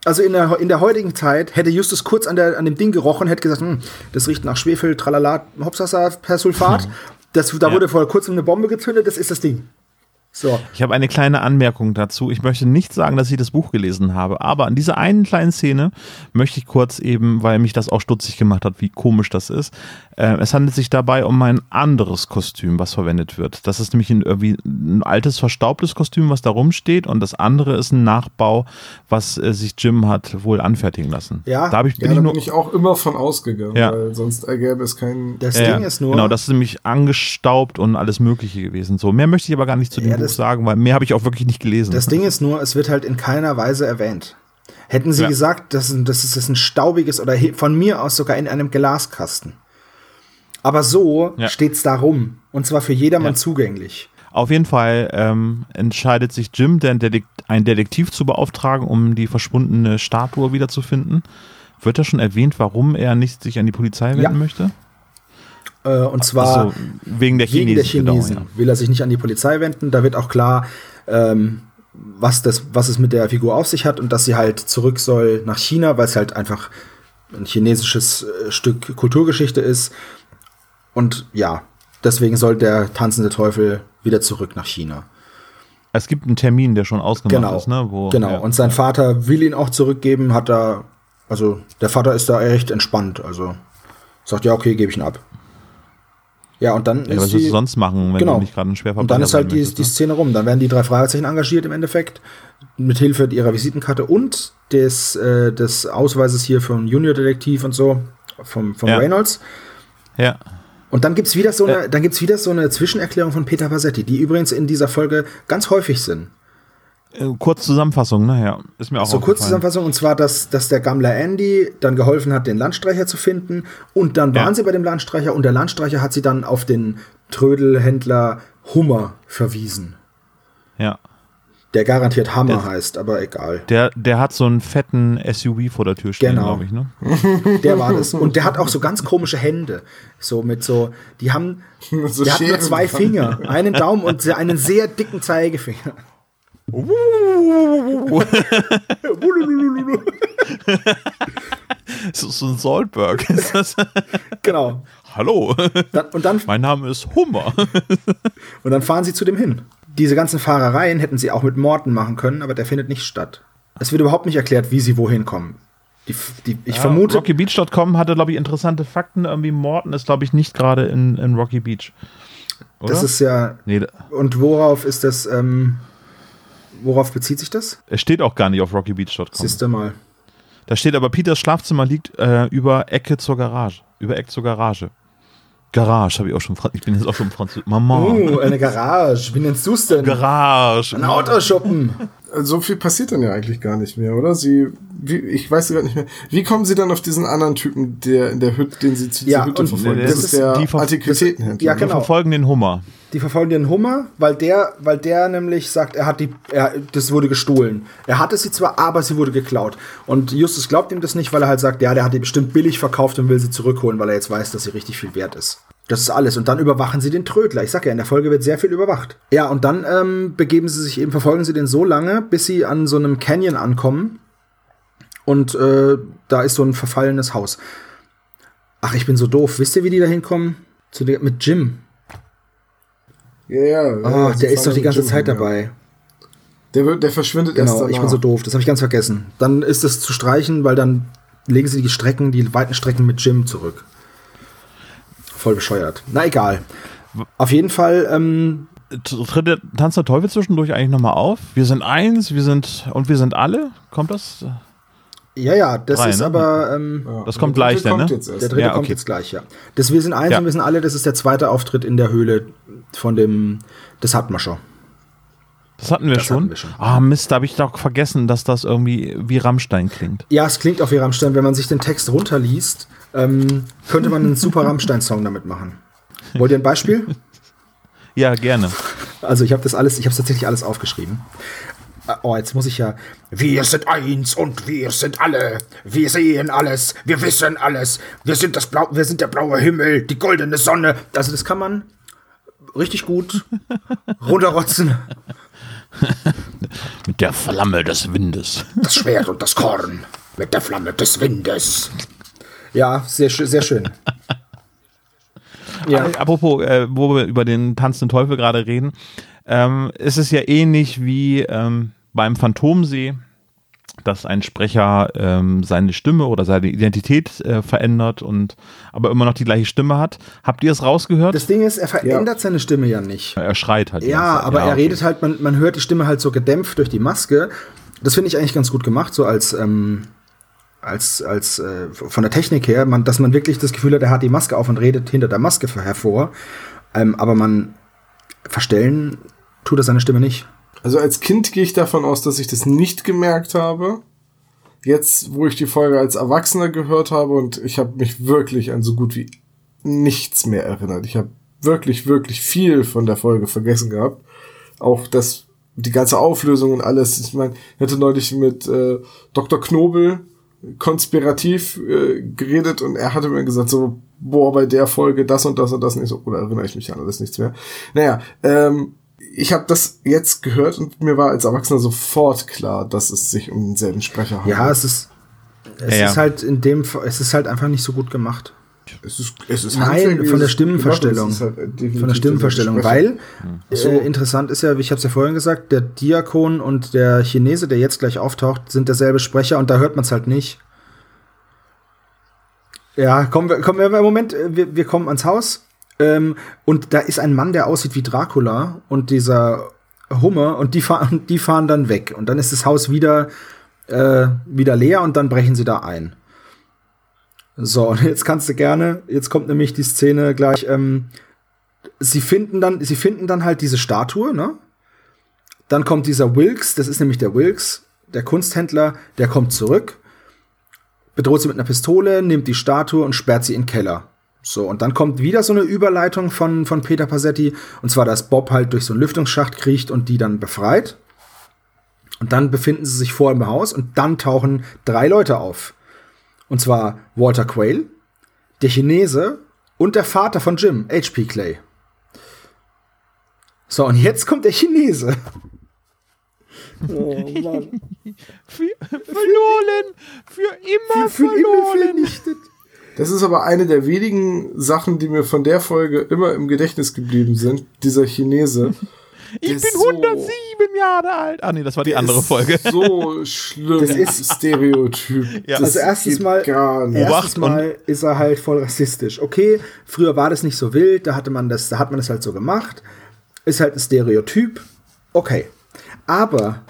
Also in der, in der heutigen Zeit hätte Justus kurz an, der, an dem Ding gerochen, hätte gesagt, hm, das riecht nach Schwefel, Tralala, Hopsasa, Persulfat. Das, da Ja. wurde vor kurzem eine Bombe gezündet, das ist das Ding. So. Ich habe eine kleine Anmerkung dazu. Ich möchte nicht sagen, dass ich das Buch gelesen habe, aber an dieser einen kleinen Szene möchte ich kurz eben, weil mich das auch stutzig gemacht hat, wie komisch das ist. Äh, es handelt sich dabei um ein anderes Kostüm, was verwendet wird. Das ist nämlich ein, irgendwie ein altes, verstaubtes Kostüm, was da rumsteht und das andere ist ein Nachbau, was äh, sich Jim hat wohl anfertigen lassen. Ja. da ich, bin Ja, ich da nur, bin ich auch immer von ausgegangen, Ja. weil sonst ergäbe es keinen. Das Ja, Ding ist nur, Genau, das ist nämlich angestaubt und alles Mögliche gewesen. So, mehr möchte ich aber gar nicht zu dem Ja, Buch das- sagen, weil mehr habe ich auch wirklich nicht gelesen. das Ding ist nur, es wird halt in keiner Weise erwähnt. Hätten sie Ja. gesagt, das ist, das ist ein staubiges oder von mir aus sogar in einem Glaskasten. Aber so Ja. steht's da rum. Und zwar für jedermann Ja. zugänglich. Auf jeden Fall ähm, entscheidet sich Jim, den Detek einen Detektiv zu beauftragen, um die verschwundene Statue wiederzufinden. Wird da schon erwähnt, warum er nicht sich an die Polizei wenden Ja. möchte? Äh, und zwar. So, wegen der wegen der Chinesen. Chinesen Genau, will er sich nicht an die Polizei wenden. Da wird auch klar, ähm, was, das, was es mit der Figur auf sich hat und dass sie halt zurück soll nach China, weil es halt einfach ein chinesisches äh, Stück Kulturgeschichte ist. Und ja, deswegen soll der tanzende Teufel wieder zurück nach China. ja. Es gibt einen Termin, der schon ausgemacht Genau. ist, ne? Wo, genau. Ja. Und sein Vater will ihn auch zurückgeben, hat da, also der Vater ist da echt entspannt. Also sagt, ja, okay, gebe ich ihn ab. Ja, und dann ja, was ist willst die, du sonst machen, wenn Genau. du nicht gerade ein Schwerverbrecher Und dann ist halt die, möchtest, die ne? Szene rum. Dann werden die drei Fragezeichen engagiert im Endeffekt. Mit Hilfe ihrer Visitenkarte und des, äh, des Ausweises hier vom Junior-Detektiv und so, vom, vom Ja. Reynolds. Ja. Und dann gibt's wieder so eine, dann gibt's wieder so eine Zwischenerklärung von Peter Passetti, die übrigens in dieser Folge ganz häufig sind. Äh, kurz Zusammenfassung, ne? Ja, ist mir auch So kurz. Zusammenfassung, und zwar, dass, dass der Gammler Andy dann geholfen hat, den Landstreicher zu finden. Und dann Ja. waren sie bei dem Landstreicher und der Landstreicher hat sie dann auf den Trödelhändler Hummer verwiesen. Ja. Der garantiert Hammer Der- heißt, aber egal. Der, der hat so einen fetten SUV vor der Tür stehen, Genau. glaube ich, ne? Der war das. Und der hat auch so ganz komische Hände. So mit so, die haben, So der hat nur zwei. Finger. Einen Daumen und einen sehr dicken Zeigefinger. Das ist so ein Saltberg. Ist das? Genau. Hallo, Dann, und, dann, mein Name ist Hummer. und dann fahren sie zu dem hin. Diese ganzen Fahrereien hätten sie auch mit Morten machen können, aber der findet nicht statt. Es wird überhaupt nicht erklärt, wie sie wohin kommen. Die, die, ich vermute, RockyBeach.com hatte, glaube ich, interessante Fakten. Irgendwie Morton ist, glaube ich, nicht gerade in, in Rocky Beach. Oder? das ist ja. nee, Und worauf ist das? Ähm, worauf bezieht sich das? Es steht auch gar nicht auf rockybeach.com. Siehst du mal. Da steht aber, Peters Schlafzimmer liegt äh, über Ecke zur Garage. Über Eck zur Garage. Garage habe ich auch schon. Ich bin jetzt auch schon Französisch. Mama. Oh, eine Garage. Wie nennst du es denn? Garage. Ein Autoschuppen. So viel passiert dann ja eigentlich gar nicht mehr, oder? Sie, wie, ich weiß gar nicht mehr. Wie kommen Sie dann auf diesen anderen Typen, der in der Hütte, den Sie zu dieser Ja, Hütte und verfolgen? das Das, ist der die Ver- Antiquitätenhändler. Ja, ne? Genau. verfolgen den Hummer. Die verfolgen den Hummer, weil der, weil der nämlich sagt, er hat die, er, das wurde gestohlen. Er hatte sie zwar, aber sie wurde geklaut. Und Justus glaubt ihm das nicht, weil er halt sagt, ja, der hat die bestimmt billig verkauft und will sie zurückholen, weil er jetzt weiß, dass sie richtig viel wert ist. Das ist alles. Und dann überwachen sie den Trödler. Ich sag ja, in der Folge wird sehr viel überwacht. Ja, und dann ähm, begeben sie sich eben, verfolgen sie den so lange, bis sie an so einem Canyon ankommen. Und äh, da ist so ein verfallenes Haus. Ach, ich bin so doof. Wisst ihr, wie die da hinkommen? Zu der, mit Jim. Ja, ja. ja, Ah, der ist doch die ganze Jim Zeit hin, ja. dabei. Der, wird, der verschwindet erst Genau, ich bin so doof. Das habe ich ganz vergessen. Dann ist es zu streichen, weil dann legen sie die Strecken, die weiten Strecken mit Jim zurück. Voll bescheuert. Na egal. Auf jeden Fall, ähm, Tritt der Tanz der Teufel zwischendurch eigentlich nochmal auf? Wir sind eins, wir sind und wir sind alle? Kommt das? ja, ja, das Drei, ist ne? aber ähm, Ja, Das kommt der gleich dritte dann, kommt ne? Der dritte Ja, kommt okay. jetzt gleich, ja. Das Wir sind eins Ja. und wir sind alle, das ist der zweite Auftritt in der Höhle von dem des Hartmascher. Das hatten wir, Das schon. hatten wir schon. Ah, Mist, da habe ich doch vergessen, dass das irgendwie wie Rammstein klingt. Ja, es klingt auch wie Rammstein. Wenn man sich den Text runterliest, ähm, könnte man einen super Rammstein-Song damit machen. Wollt ihr ein Beispiel? Ja, gerne. Also ich habe das alles, ich habe tatsächlich alles aufgeschrieben. Äh, Oh, jetzt muss ich ja. Wir sind eins und wir sind alle. Wir sehen alles, wir wissen alles. Wir sind das Blau, wir sind der blaue Himmel, die goldene Sonne. Also das kann man richtig gut runterrotzen. Mit der Flamme des Windes. Das Schwert und das Korn mit der Flamme des Windes. Ja, sehr, sehr schön. Ja, Apropos, äh, wo wir über den tanzenden Teufel gerade reden, ähm, es ist ja ähnlich wie ähm, beim Phantomsee, dass ein Sprecher ähm, seine Stimme oder seine Identität äh, verändert und aber immer noch die gleiche Stimme hat. Habt ihr es rausgehört? das Ding ist, er verändert seine Stimme ja nicht. er schreit halt. Ja, aber er okay. redet halt, man, man hört die Stimme halt so gedämpft durch die Maske. Das finde ich eigentlich ganz gut gemacht, so als, ähm, als, als äh, von der Technik her, man, dass man wirklich das Gefühl hat, er hat die Maske auf und redet hinter der Maske hervor. Ähm, aber man verstellen tut er seine Stimme nicht. Also als Kind gehe ich davon aus, dass ich das nicht gemerkt habe. Jetzt, wo ich die Folge als Erwachsener gehört habe und ich habe mich wirklich an so gut wie nichts mehr erinnert. Ich habe wirklich, wirklich viel von der Folge vergessen gehabt. Auch das, die ganze Auflösung und alles. Ich meine, ich hatte neulich mit äh, Dr. Knobel konspirativ äh, geredet und er hatte mir gesagt so, boah, bei der Folge das und das und das nicht so, oder erinnere ich mich an alles nichts mehr. Naja, ähm, ich habe das jetzt gehört und mir war als Erwachsener sofort klar, dass es sich um denselben Sprecher handelt. Ja, es ist, es Ja, ja. ist halt in dem, Fall- es ist halt einfach nicht so gut gemacht. es ist, es ist Nein, von der Stimmenverstellung. gemacht, halt, äh, Von der Stimmenverstellung, weil so. äh, interessant ist ja, wie ich habe es ja vorhin gesagt, der Diakon und der Chinese, der jetzt gleich auftaucht, sind derselbe Sprecher und da hört man es halt nicht. Ja, kommen wir, kommen wir im Moment, äh, wir, wir kommen ans Haus ähm, und da ist ein Mann, der aussieht wie Dracula und dieser Hummer und die fahren, die fahren dann weg und dann ist das Haus wieder äh, wieder leer und dann brechen sie da ein. So, und jetzt kannst du gerne, jetzt kommt nämlich die Szene gleich, ähm, sie finden dann, sie finden dann halt diese Statue, ne? Dann kommt dieser Wilkes, das ist nämlich der Wilkes, der Kunsthändler, der kommt zurück, bedroht sie mit einer Pistole, nimmt die Statue und sperrt sie in den Keller. So, und dann kommt wieder so eine Überleitung von, von Peter Passetti, und zwar, dass Bob halt durch so einen Lüftungsschacht kriecht und die dann befreit. Und dann befinden sie sich vor im Haus und dann tauchen drei Leute auf. Und zwar Walter Quayle, der Chinese und der Vater von Jim, H.P. Clay. So, und jetzt kommt der Chinese. Oh Mann. Für, verloren! Für immer Für immer verloren! vernichtet. Das ist aber eine der wenigen Sachen, die mir von der Folge immer im Gedächtnis geblieben sind. Dieser Chinese. Ich bin ist so- 107 Jahre alt. Ah, nee, das war die andere ist Folge. So schlimm. Das ist- Stereotyp. Ja. Das Also erstens mal- Gar nicht. Obacht Erstens mal ist er halt voll rassistisch. Okay, früher war das nicht so wild, da hatte man das, da hat man das halt so gemacht. Ist halt ein Stereotyp. Okay. Aber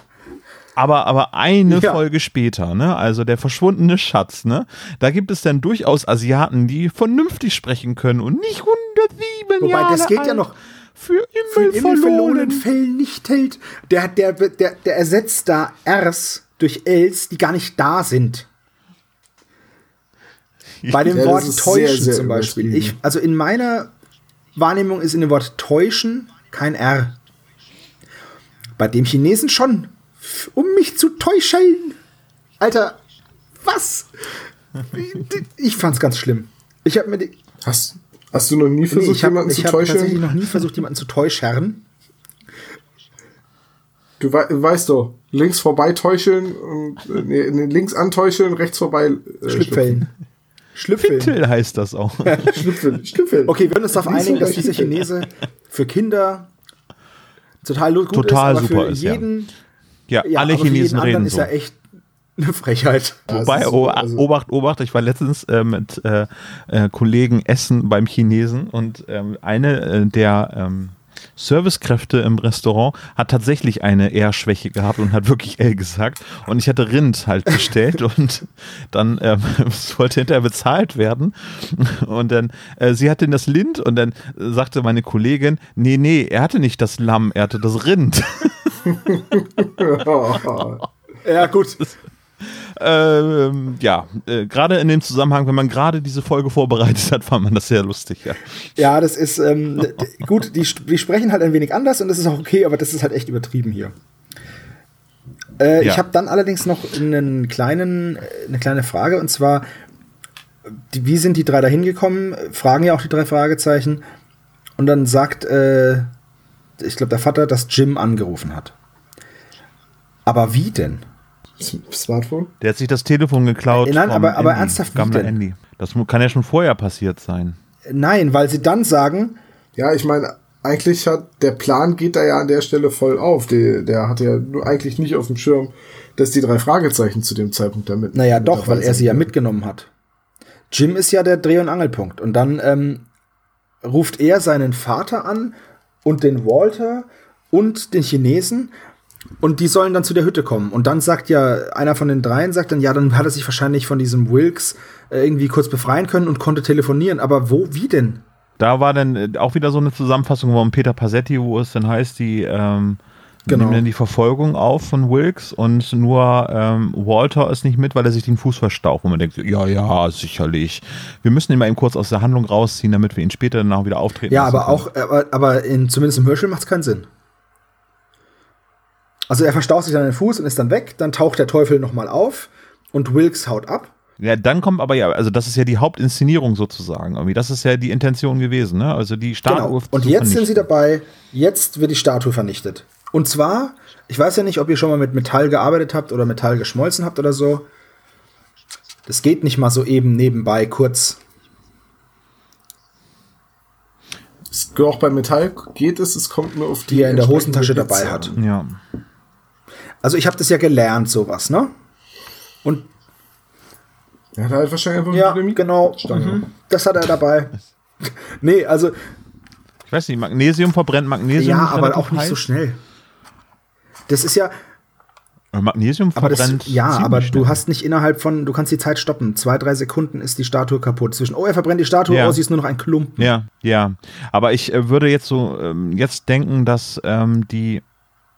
Aber, aber eine Ja. Folge später, ne, also der verschwundene Schatz, ne, da gibt es dann durchaus Asiaten, die vernünftig sprechen können und nicht 107 Wobei, Jahre das geht ja noch für für immer immer verlorenen verloren. Fällen nicht hält. Der, der, der, der ersetzt da Rs durch Ls, die gar nicht da sind. Bei dem Ja, Wort täuschen sehr, sehr zum Beispiel. Ich, also in meiner Wahrnehmung ist in dem Wort täuschen kein R. Bei dem Chinesen schon. Um mich zu täuschen. Alter, was? Ich fand's ganz schlimm. Ich habe mir die, Hast, hast du noch nie nee, versucht, ich habe jemanden zu ich hab tatsächlich täuschen? noch nie versucht, jemanden zu täuschern. Du wei weißt doch, links vorbei täuscheln und nee, nee, links antäuscheln, rechts vorbei äh. Schlüpfwellen. Till heißt das auch. Schlüpfeln. Schlüpfeln. Okay, wir können uns darauf einigen, dass dieser Chinese für Kinder total gut Total ist, aber super für ist, jeden, Ja, ja, alle für jeden Chinesen reden ist so. er echt eine Frechheit. Ja, Wobei, ist so, oh, also- Obacht, Obacht, ich war letztens äh, mit äh, äh, Kollegen essen beim Chinesen und ähm, eine äh, der ähm, Servicekräfte im Restaurant hat tatsächlich eine R-Schwäche gehabt und hat wirklich L gesagt. Und ich hatte Rind halt bestellt und dann ähm, es wollte hinterher bezahlt werden. Und dann, äh, sie hatte das Lind und dann äh, sagte meine Kollegin, nee, nee, er hatte nicht das Lamm, er hatte das Rind. Ja, gut. Ähm, ja, äh, gerade in dem Zusammenhang, wenn man gerade diese Folge vorbereitet hat, fand man das sehr lustig, ja. Ja, das ist ähm, gut, die, die sprechen halt ein wenig anders und das ist auch okay, aber das ist halt echt übertrieben hier. Äh, Ja. Ich habe dann allerdings noch einen kleinen, äh, eine kleine Frage und zwar, die, wie sind die drei da hingekommen? Fragen ja auch die drei Fragezeichen. Und dann sagt, äh, ich glaube, der Vater, dass Jim angerufen hat. Aber wie denn? Smartphone? Der hat sich das Telefon geklaut. Nein, vom aber- aber Andy, ernsthaft, wie Gammler denn? Andy. Das kann ja schon vorher passiert sein. Nein, weil sie dann sagen, Ja, ich meine, eigentlich hat der Plan geht da ja an der Stelle voll auf. Der, der hat ja nur eigentlich nicht auf dem Schirm, dass die drei Fragezeichen zu dem Zeitpunkt damit. Naja, mit doch, weil er sie ja mitgenommen hat. Jim ist ja der Dreh- und Angelpunkt. Und dann ähm, ruft er seinen Vater an und den Walter und den Chinesen und die sollen dann zu der Hütte kommen. Und dann sagt ja, einer von den dreien sagt dann, ja, dann hat er sich wahrscheinlich von diesem Wilkes äh, irgendwie kurz befreien können und konnte telefonieren. Aber wo, wie denn? Da war dann äh, auch wieder so eine Zusammenfassung von Peter Passetti, wo es dann heißt, die ähm, Genau. nehmen dann die Verfolgung auf von Wilkes und nur ähm, Walter ist nicht mit, weil er sich den Fuß verstaucht. Und man denkt, ja, ja, sicherlich. Wir müssen ihn mal eben kurz aus der Handlung rausziehen, damit wir ihn später dann auch wieder auftreten Ja, aber können. auch, aber, aber in, zumindest im Hörspiel macht es keinen Sinn. Also er verstaut sich dann den Fuß und ist dann weg, dann taucht der Teufel nochmal auf und Wilkes haut ab. Ja, dann kommt aber ja, also das ist ja die Hauptinszenierung sozusagen. Irgendwie. Das ist ja die Intention gewesen, ne? Also die Statue. Genau. Und jetzt sind sie dabei, jetzt wird die Statue vernichtet. Und zwar, ich weiß ja nicht, ob ihr schon mal mit Metall gearbeitet habt oder Metall geschmolzen habt oder so. Das geht nicht mal so eben nebenbei kurz. Es, auch bei Metall geht es, es kommt nur auf die. Die er in der Hosentasche dabei hat. Ja. Also ich habe das ja gelernt, sowas, ne? Und Er hat halt wahrscheinlich einfach ja, Dynamit- genau, mhm, das hat er dabei. nee, also Ich weiß nicht, Magnesium verbrennt Magnesium. ja, aber auch nicht so heiß? schnell. Das ist ja, Magnesium aber das, verbrennt. ja, aber schnell. du hast nicht innerhalb von, du kannst die Zeit stoppen. Zwei, drei Sekunden ist die Statue kaputt. Zwischen, oh, er verbrennt die Statue, Ja. oh, sie ist nur noch ein Klumpen. Ja, ja. Aber ich äh, würde jetzt so ähm, jetzt denken, dass ähm, die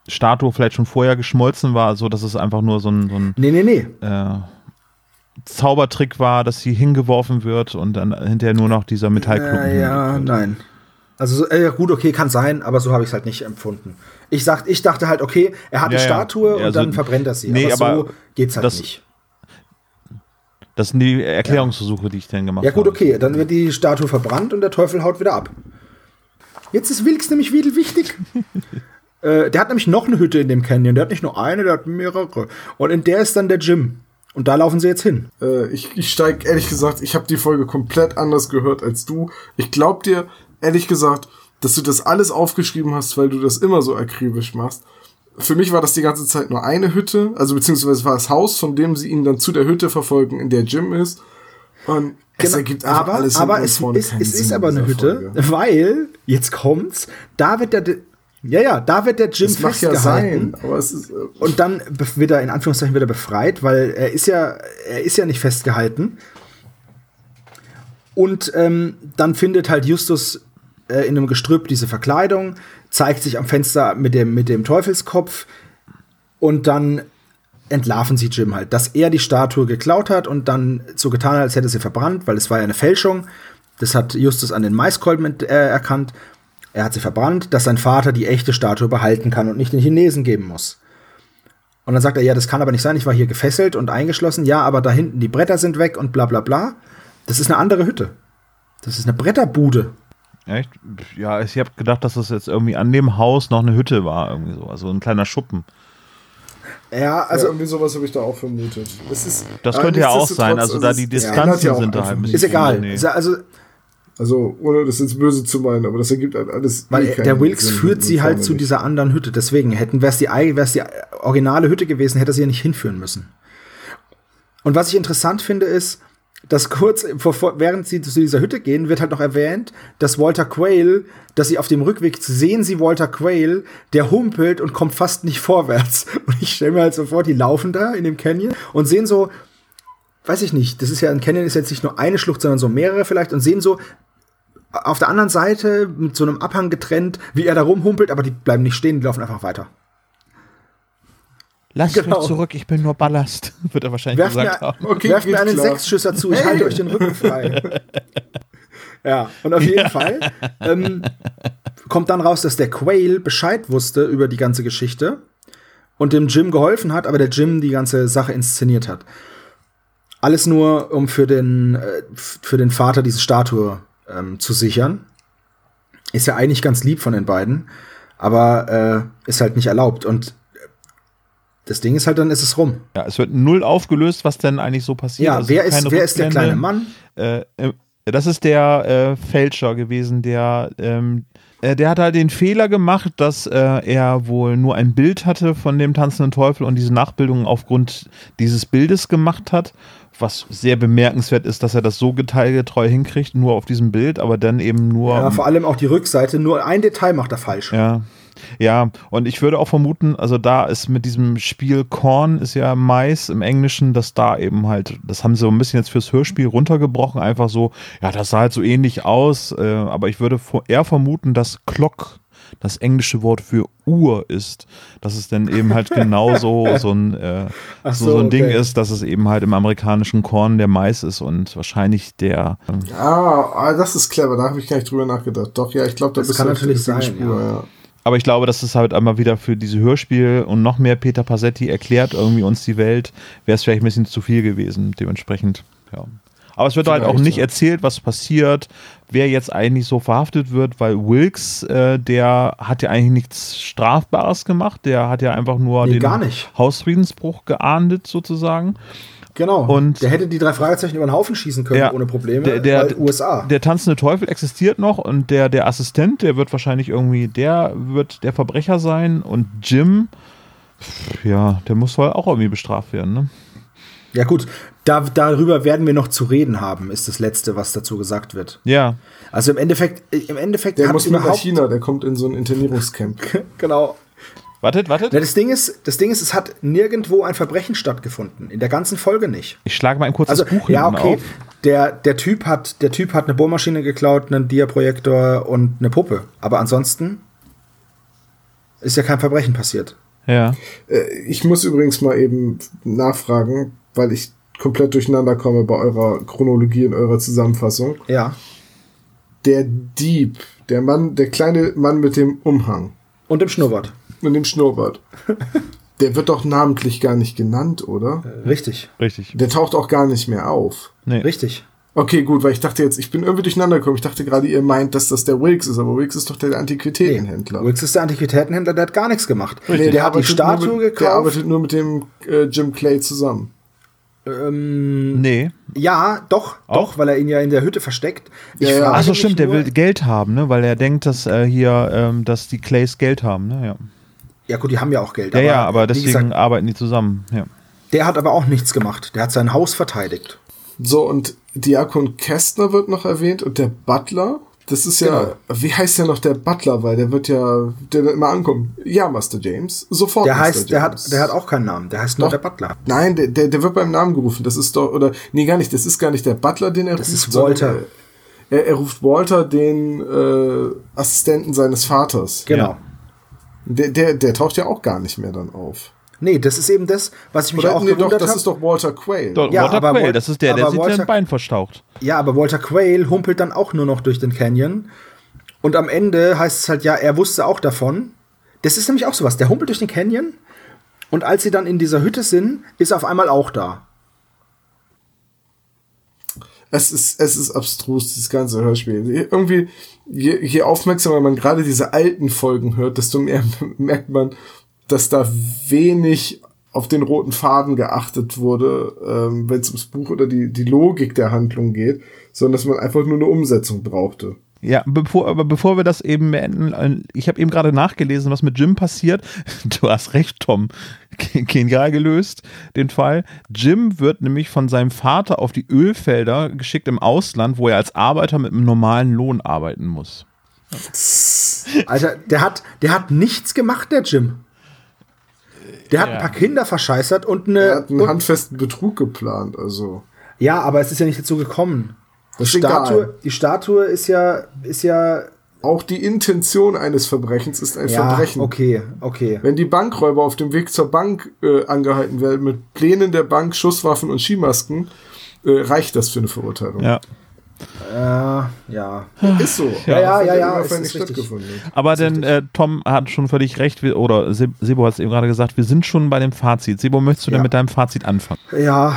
Statue vielleicht schon vorher geschmolzen war, so dass es einfach nur so ein, so ein Nee, nee, nee. äh, Zaubertrick war, dass sie hingeworfen wird und dann hinterher nur noch dieser Metallklumpen. Äh, ja, nein. Also so, äh, gut, okay, kann sein, aber so habe ich es halt nicht empfunden. Ich, sag, ich dachte halt, okay, er hat Ja, die ja. Statue Ja, und also- dann verbrennt er sie. Nee, aber, aber so geht's halt das- nicht. Das sind die Erklärungsversuche, die ich dann gemacht Ja gut, habe. okay, dann wird die Statue verbrannt und der Teufel haut wieder ab. Jetzt ist Wilkes nämlich wieder wichtig. äh, der hat nämlich noch eine Hütte in dem Canyon. Der hat nicht nur eine, der hat mehrere. Und in der ist dann der Jim. Und da laufen sie jetzt hin. Äh, ich ich steig ehrlich gesagt, ich habe die Folge komplett anders gehört als du. Ich glaub dir, ehrlich gesagt, dass du das alles aufgeschrieben hast, weil du das immer so akribisch machst. Für mich war das die ganze Zeit nur eine Hütte, also beziehungsweise war das Haus, von dem sie ihn dann zu der Hütte verfolgen, in der Jim ist. Und es Genau, ergibt aber alles aber es vorne ist, es ist aber in eine Hütte, Folge. weil, jetzt kommt's, da wird der, Ja, ja, da wird der Jim Das mag ja festgehalten. sein, aber es ist. Äh, Und dann wird er in Anführungszeichen wieder befreit, weil er ist ja, er ist ja nicht festgehalten. Und ähm, dann findet halt Justus äh, in einem Gestrüpp diese Verkleidung, zeigt sich am Fenster mit dem, mit dem Teufelskopf und dann entlarven sie Jim halt, dass er die Statue geklaut hat und dann so getan hat, als hätte sie verbrannt, weil es war ja eine Fälschung. Das hat Justus an den Maiskolben äh, erkannt. Er hat sie verbrannt, dass sein Vater die echte Statue behalten kann und nicht den Chinesen geben muss. Und dann sagt er, ja, das kann aber nicht sein, ich war hier gefesselt und eingeschlossen. Ja, aber da hinten die Bretter sind weg und bla bla bla. Das ist eine andere Hütte. Das ist eine Bretterbude. Echt? Ja, ich habe gedacht, dass das jetzt irgendwie an dem Haus noch eine Hütte war, irgendwie so. Also ein kleiner Schuppen. Ja, also also irgendwie sowas habe ich da auch vermutet. Es ist, Das könnte ja auch sein. Also da die Distanzen ja sind da halt ein nicht. bisschen. ist egal. Ja- Also, Also, ohne das jetzt böse zu meinen, aber das ergibt halt alles. weil eh der Wilkes Sinn führt sie halt zu nicht. dieser anderen Hütte. Deswegen hätten, wäre es die, wär's die originale Hütte gewesen, hätte sie ja nicht hinführen müssen. Und was ich interessant finde, ist, dass kurz vor, während sie zu dieser Hütte gehen, wird halt noch erwähnt, dass Walter Quayle, dass sie auf dem Rückweg sehen sie Walter Quayle, der humpelt und kommt fast nicht vorwärts. Und ich stelle mir halt so vor, die laufen da in dem Canyon und sehen so, weiß ich nicht, das ist ja ein Canyon ist jetzt nicht nur eine Schlucht, sondern so mehrere vielleicht und sehen so auf der anderen Seite mit so einem Abhang getrennt, wie er da rumhumpelt, aber die bleiben nicht stehen, die laufen einfach weiter. Lass Genau. mich zurück, ich bin nur Ballast, wird er wahrscheinlich Werft gesagt mir, haben. Okay, werft mir einen klar. Sechsschüsser zu, ich halte euch den Rücken frei. ja, und auf jeden Fall ähm, kommt dann raus, dass der Quail Bescheid wusste über die ganze Geschichte und dem Jim geholfen hat, aber der Jim die ganze Sache inszeniert hat. Alles nur, um für den, äh, für den Vater diese Statue ähm, zu sichern. Ist ja eigentlich ganz lieb von den beiden, aber äh, ist halt nicht erlaubt. Und das Ding ist halt, dann ist es rum. Ja, es wird null aufgelöst, was denn eigentlich so passiert. Ja, Also wer ist, wer ist der kleine Mann? Äh, äh, das ist der äh, Fälscher gewesen, der, ähm, äh, der hat halt den Fehler gemacht, dass er wohl nur ein Bild hatte von dem tanzenden Teufel und diese Nachbildung aufgrund dieses Bildes gemacht hat. Was sehr bemerkenswert ist, dass er das so detailgetreu hinkriegt, nur auf diesem Bild, aber dann eben nur. Ja, vor allem auch die Rückseite. Nur ein Detail macht er falsch. Ja. Ja, und ich würde auch vermuten, also da ist mit diesem Spiel Korn ist ja Mais im Englischen, dass da eben halt, das haben sie so ein bisschen jetzt fürs Hörspiel runtergebrochen, einfach so, ja, das sah halt so ähnlich aus, äh, aber ich würde eher vermuten, dass Clock das englische Wort für Uhr ist, dass es dann eben halt genauso so ein, äh, so, so, so ein Ding okay. ist, dass es eben halt im amerikanischen Korn der Mais ist und wahrscheinlich der, ähm, Ah, das ist clever, da habe ich gar nicht drüber nachgedacht. Doch, ja, ich glaube, da Das bist kann natürlich sein, ja. Aber ich glaube, dass es halt einmal wieder für diese Hörspiel und noch mehr Peter Passetti erklärt irgendwie uns die Welt, wäre es vielleicht ein bisschen zu viel gewesen, dementsprechend, ja. Aber es wird halt auch Vielleicht, nicht ja. erzählt, was passiert, wer jetzt eigentlich so verhaftet wird, weil Wilkes, äh, der hat ja eigentlich nichts Strafbares gemacht, der hat ja einfach nur Nee, den gar nicht. Hausfriedensbruch geahndet sozusagen. Genau. Und- der hätte die drei Fragezeichen über den Haufen schießen können Ja. ohne Probleme. Der, der, USA. der tanzende Teufel existiert noch und der, der Assistent, der wird wahrscheinlich irgendwie, der wird der Verbrecher sein und Jim, ja, der muss wohl auch irgendwie bestraft werden, ne? ja gut, da, darüber werden wir noch zu reden haben, ist das Letzte, was dazu gesagt wird. Ja, Also im Endeffekt, im Endeffekt Der hat muss nach China, der kommt in so ein Internierungscamp. genau. wartet, wartet. Ja, das Ding ist, das Ding ist, es hat nirgendwo ein Verbrechen stattgefunden. In der ganzen Folge nicht. Ich schlage mal ein kurzes Also, Buch ja, okay. auf. Der, der, typ hat, der Typ hat eine Bohrmaschine geklaut, einen Diaprojektor und eine Puppe. Aber ansonsten ist ja kein Verbrechen passiert. Ja. Äh, Ich muss übrigens mal eben nachfragen, weil ich komplett durcheinander komme bei eurer Chronologie und eurer Zusammenfassung. Ja. Der Dieb, der Mann, der kleine Mann mit dem Umhang Und im Schnurrbart. und dem Schnurrbart, der wird doch namentlich gar nicht genannt, oder? Richtig. Richtig. Der taucht auch gar nicht mehr auf. Nee. Richtig. Okay, gut, weil ich dachte jetzt, ich bin irgendwie durcheinander gekommen. Ich dachte gerade, ihr meint, dass das der Wilkes ist, aber Wilkes ist doch der Antiquitätenhändler. Wilkes ist der Antiquitätenhändler, der hat gar nichts gemacht. Nee, der, hat die Statue mit, Der gekauft. arbeitet nur mit dem äh, Jim Clay zusammen. Ähm, Nee. ja, doch, Auch? doch, weil er ihn ja in der Hütte versteckt. Ich Achso, mich stimmt, der will Geld haben, ne? Weil er denkt, dass äh, hier, ähm, dass die Clays Geld haben, ne? Ja. Ja, gut, die haben ja auch Geld. Ja, ja, aber deswegen gesagt, arbeiten die zusammen, ja. der hat aber auch nichts gemacht. Der hat sein Haus verteidigt. So, und Diakon Kästner wird noch erwähnt und der Butler. Das ist ja, Genau. wie heißt der noch der Butler, weil der wird ja, der wird immer ankommen. Ja, Master James. Sofort. Der Master heißt, der James. hat, der hat auch keinen Namen. Der heißt nur Doch. der Butler. Nein, der, der, der wird beim Namen gerufen. Das ist doch, oder, nee, gar nicht. Das ist gar nicht der Butler, den er Das ruft. ist sondern Walter. Er, er ruft Walter, den äh, Assistenten seines Vaters. Genau. Der, der, der taucht ja auch gar nicht mehr dann auf. Nee, das ist eben das, was ich mich Oder, auch nee, doch, gewundert das habe. ist doch Walter Quayle. Dort Ja, Walter aber Quayle, das ist der, der sich Walter- ein Bein verstaucht. Ja, aber Walter Quayle humpelt dann auch nur noch durch den Canyon. Und am Ende heißt es halt, ja, er wusste auch davon. Das ist nämlich auch sowas. Der humpelt durch den Canyon. Und als sie dann in dieser Hütte sind, ist er auf einmal auch da. Es ist, es ist abstrus, dieses ganze Hörspiel. Irgendwie, je, je aufmerksamer man gerade diese alten Folgen hört, desto mehr merkt man, dass da wenig auf den roten Faden geachtet wurde, ähm, wenn es ums Buch oder die, die Logik der Handlung geht, sondern dass man einfach nur eine Umsetzung brauchte. Ja, bevor, aber bevor wir das eben beenden, äh, ich habe eben gerade nachgelesen, was mit Jim passiert. Du hast recht, Tom. Genial gelöst, den Fall. Jim wird nämlich von seinem Vater auf die Ölfelder geschickt im Ausland, wo er als Arbeiter mit einem normalen Lohn arbeiten muss. Alter, der hat, der hat nichts gemacht, der Jim. Der hat Ja. ein paar Kinder verscheißert und eine. Er hat einen und, handfesten Betrug geplant, also. ja, aber es ist ja nicht dazu gekommen. Die Statue, die Statue ist ja, ist ja. Auch die Intention eines Verbrechens ist ein Ja, Verbrechen. okay, okay. Wenn die Bankräuber auf dem Weg zur Bank äh, angehalten werden mit Plänen der Bank, Schusswaffen und Skimasken, äh, reicht das für eine Verurteilung. Ja. Äh, ja. Ist so. Ja, ja, ja, ja, ja ist richtig. stattgefunden. Aber denn äh, Tom hat schon völlig recht, wir, oder Se- Sebo hat es eben gerade gesagt, wir sind schon bei dem Fazit. Sebo, möchtest du Ja. denn mit deinem Fazit anfangen? Ja,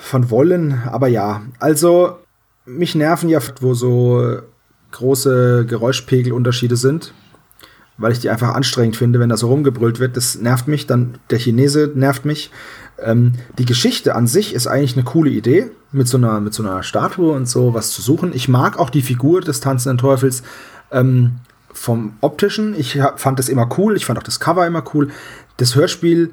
von wollen, aber ja. Also, mich nerven ja, wo so große Geräuschpegelunterschiede sind, weil ich die einfach anstrengend finde, wenn da so rumgebrüllt wird. Das nervt mich. Dann der Chinese nervt mich. Ähm, die Geschichte an sich ist eigentlich eine coole Idee, mit so einer, mit so einer Statue und so was zu suchen. Ich mag auch die Figur des tanzenden Teufels ähm, vom optischen. Ich fand das immer cool. Ich fand auch das Cover immer cool. Das Hörspiel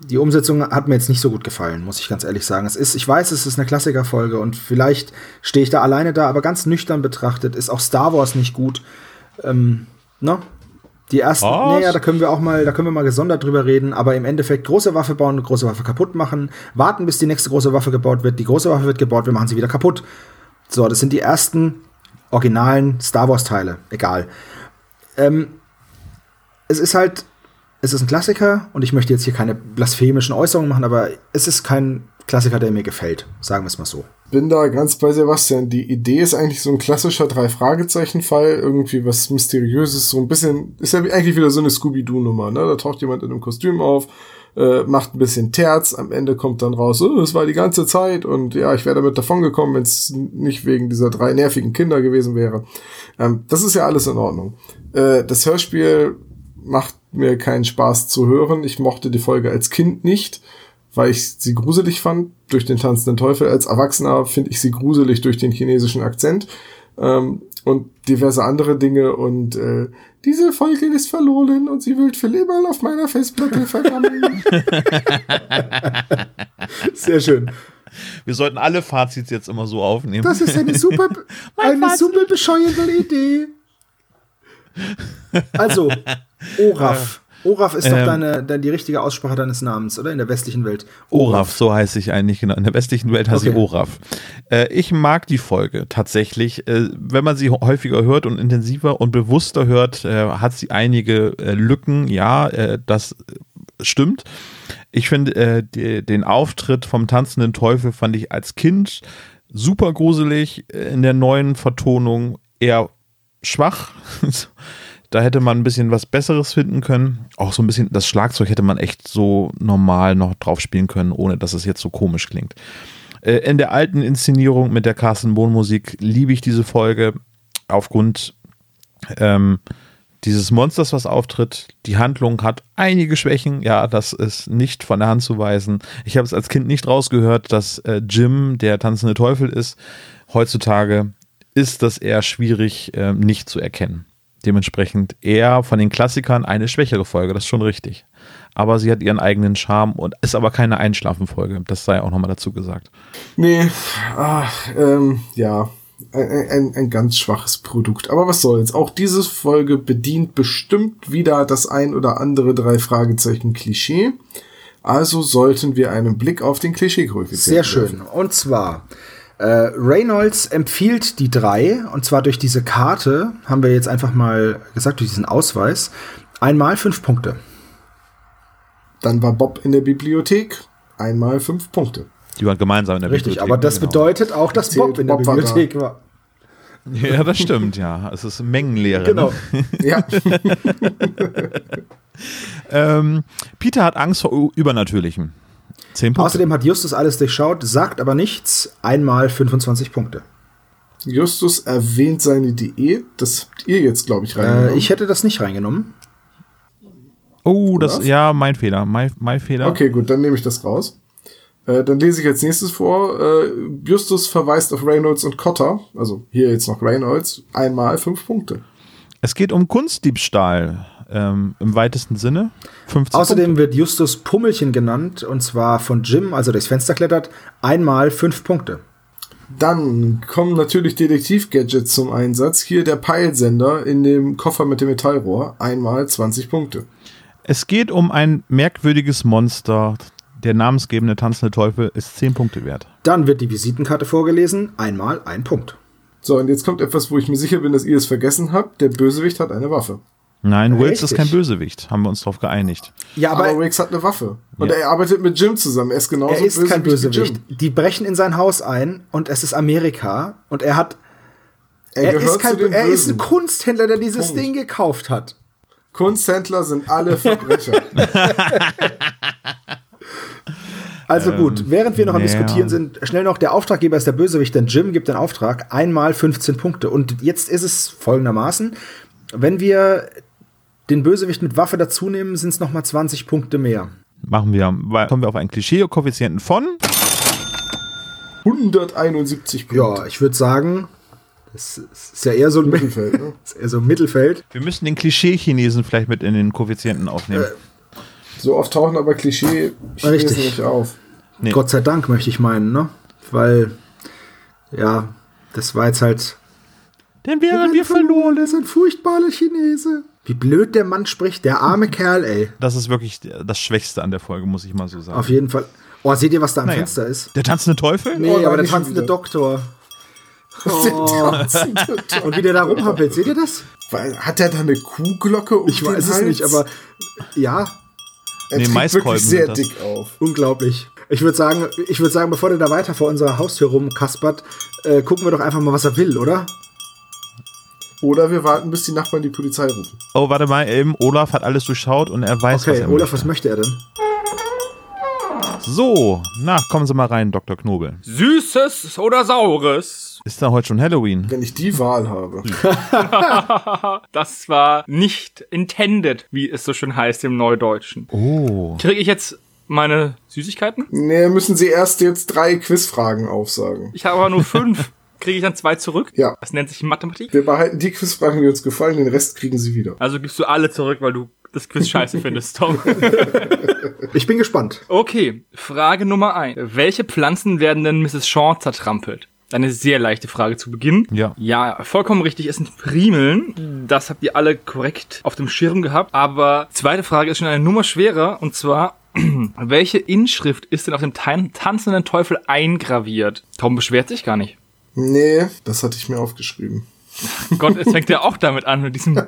die Umsetzung hat mir jetzt nicht so gut gefallen, muss ich ganz ehrlich sagen. Es ist, ich weiß, es ist eine Klassikerfolge und vielleicht stehe ich da alleine da, aber ganz nüchtern betrachtet ist auch Star Wars nicht gut. Ähm, ne? Die ersten, naja, da können wir auch mal, da können wir mal gesondert drüber reden, aber im Endeffekt große Waffe bauen, große Waffe kaputt machen, warten, bis die nächste große Waffe gebaut wird, die große Waffe wird gebaut, wir machen sie wieder kaputt. So, das sind die ersten originalen Star Wars Teile. Egal. Ähm, es ist halt, es ist ein Klassiker und ich möchte jetzt hier keine blasphemischen Äußerungen machen, aber es ist kein Klassiker, der mir gefällt. Sagen wir es mal so. Bin da ganz bei Sebastian. Die Idee ist eigentlich so ein klassischer Drei-Fragezeichen-Fall. Irgendwie was Mysteriöses. So ein bisschen, ist ja eigentlich wieder so eine Scooby-Doo-Nummer, ne? Da taucht jemand in einem Kostüm auf, äh, macht ein bisschen Terz. Am Ende kommt dann raus, oh, das war die ganze Zeit und ja, ich wäre damit davongekommen, wenn es nicht wegen dieser drei nervigen Kinder gewesen wäre. Ähm, das ist ja alles in Ordnung. Äh, das Hörspiel macht mir keinen Spaß zu hören. Ich mochte die Folge als Kind nicht, weil ich sie gruselig fand durch den tanzenden Teufel. Als Erwachsener finde ich sie gruselig durch den chinesischen Akzent ähm, und diverse andere Dinge. Und äh, diese Folge ist verloren und sie wird für immer auf meiner Festplatte vergammeln. Sehr schön. Wir sollten alle Fazits jetzt immer so aufnehmen. Das ist eine super, eine super bescheuerte Idee. Also, Oraf. Oraf ist doch Ähm. deine, deine, die richtige Aussprache deines Namens, oder? In der westlichen Welt. Oraf, so heiße ich eigentlich genau. In der westlichen Welt heiße ich Okay. Oraf. Äh, ich mag die Folge tatsächlich. Äh, wenn man sie häufiger hört und intensiver und bewusster hört, äh, hat sie einige äh, Lücken. Ja, äh, das stimmt. Ich finde äh, den Auftritt vom tanzenden Teufel fand ich als Kind super gruselig. In der neuen Vertonung eher schwach. Da hätte man ein bisschen was Besseres finden können. Auch so ein bisschen, das Schlagzeug hätte man echt so normal noch drauf spielen können, ohne dass es jetzt so komisch klingt. Äh, In der alten Inszenierung mit der Carsten Bohn Musik liebe ich diese Folge aufgrund ähm, dieses Monsters, was auftritt. Die Handlung hat einige Schwächen. Ja, das ist nicht von der Hand zu weisen. Ich habe es als Kind nicht rausgehört, dass äh, Jim der tanzende Teufel ist. Heutzutage ist das eher schwierig äh, nicht zu erkennen. Dementsprechend eher von den Klassikern eine schwächere Folge, das ist schon richtig. Aber sie hat ihren eigenen Charme und ist aber keine Einschlafenfolge. Das sei auch nochmal dazu gesagt. nee, ach, ähm, ja. ein, ein, ein ganz schwaches Produkt. Aber was soll's. Auch diese Folge bedient bestimmt wieder das ein oder andere drei Fragezeichen Klischee. Also sollten wir einen Blick auf den Klischee-Koeffizienten Sehr schön. Und zwar, äh, Reynolds empfiehlt die drei, und zwar durch diese Karte, haben wir jetzt einfach mal gesagt, durch diesen Ausweis, einmal fünf Punkte. Dann war Bob in der Bibliothek. Einmal fünf Punkte. Die waren gemeinsam in der Richtig, Bibliothek. aber das genau. bedeutet auch, dass Erzählt, Bob in der Bob war. Bibliothek war. Ja, das stimmt, ja. Es ist Mengenlehre. Genau. Ne? Ja, Ähm, Peter hat Angst vor U- Übernatürlichem. Zehn Punkte. Außerdem hat Justus alles durchschaut, sagt aber nichts, einmal 25 Punkte. Justus erwähnt seine Diät. Das habt ihr jetzt, glaube ich, Äh, reingenommen. ich hätte das nicht reingenommen. oh, das, Was? ja, mein Fehler. Mein, mein Fehler. Okay, gut, dann nehme ich das raus. Äh, dann lese ich als nächstes vor. Äh, Justus verweist auf Reynolds und Cotter. Also hier jetzt noch Reynolds. Einmal fünf Punkte. Es geht um Kunstdiebstahl ähm, im weitesten Sinne. 15 Außerdem wird Justus Pummelchen genannt, und zwar von Jim, als er durchs Fenster klettert, einmal fünf Punkte. Dann kommen natürlich Detektiv-Gadgets zum Einsatz. Hier der Peilsender in dem Koffer mit dem Metallrohr. Einmal 20 Punkte. Es geht um ein merkwürdiges Monster. Der namensgebende tanzende Teufel ist 10 Punkte wert. Dann wird die Visitenkarte vorgelesen, einmal ein Punkt. So, und jetzt kommt etwas, wo ich mir sicher bin, dass ihr es vergessen habt. Der Bösewicht hat eine Waffe. Nein, Wills ist kein Bösewicht. Haben wir uns darauf geeinigt. Ja, Aber, aber, Riggs hat eine Waffe. Und Ja. er arbeitet mit Jim zusammen. Er ist genauso er ist kein wie Bösewicht. Die brechen in sein Haus ein und es ist Amerika und er hat. Er, Er, gehört ist, kein, zu den er ist ein. Kunsthändler, der dieses Punkt. Ding gekauft hat. Kunsthändler sind alle Verbrecher. Also gut, während wir noch am ja. Diskutieren sind, schnell noch, der Auftraggeber ist der Bösewicht, denn Jim gibt den Auftrag, einmal 15 Punkte. Und jetzt ist es folgendermaßen, wenn wir den Bösewicht mit Waffe dazu nehmen, sind es nochmal 20 Punkte mehr. Machen wir, weil- kommen wir auf einen Klischee-Koeffizienten von 171 Punkte. Ja, ich würde sagen, das ist ja eher so ein, Mittelfeld, ne? ist eher so ein Mittelfeld. Wir müssen den Klischee-Chinesen vielleicht mit in den Koeffizienten aufnehmen. So oft tauchen aber Klischee Richtig. nicht auf. Nee. Gott sei Dank, möchte ich meinen, ne? Weil, ja, das war jetzt halt. Denn wären wir verloren. er ist ein furchtbarer Chinese. Wie blöd der Mann spricht, der arme Kerl, ey. Das ist wirklich das Schwächste an der Folge, muss ich mal so sagen. Auf jeden Fall. Oh, seht ihr, was da am Naja. Fenster ist? Der tanzende Teufel? Nee, Oh nein, aber der tanzende wieder. Doktor. Und wie der da rumhampelt, seht ihr das? Weil- Hat er da eine Kuhglocke um Ich den weiß es nicht, aber ja, er Nee, Maiskolben wirklich sehr dick auf. unglaublich. Ich würde sagen, ich würde sagen, bevor der da weiter vor unserer Haustür rumkaspert, äh, gucken wir doch einfach mal, was er will, oder? Oder wir warten, bis die Nachbarn die Polizei rufen. Oh, warte mal, eben, Olaf hat alles durchschaut und er weiß, was Okay, er Olaf, was möchte. möchte er denn? So, na, kommen Sie mal rein, Dr. Knobel. Süßes oder Saures? Ist da heute schon Halloween? Wenn ich die Wahl habe. Das war nicht intended, wie es so schön heißt im Neudeutschen. Oh. Kriege ich jetzt meine Süßigkeiten? Nee, müssen Sie erst jetzt drei Quizfragen aufsagen. Ich habe aber nur fünf. Kriege ich dann zwei zurück? Ja. Das nennt sich Mathematik. Wir behalten die Quizfragen, die uns gefallen, den Rest kriegen Sie wieder. Also gibst du alle zurück, weil du das Quiz scheiße findest, Tom. Ich bin gespannt. Okay, Frage Nummer eins. Welche Pflanzen werden denn Mrs. Shaw zertrampelt? Eine sehr leichte Frage zu Beginn. Ja. Ja, vollkommen richtig. Es sind Primeln. Das habt ihr alle korrekt auf dem Schirm gehabt. Aber zweite Frage ist schon eine Nummer schwerer. Und zwar, welche Inschrift ist denn auf dem tan tanzenden Teufel eingraviert? Tom beschwert sich gar nicht. Nee, das hatte ich mir aufgeschrieben. Gott, es fängt ja auch damit an, mit diesem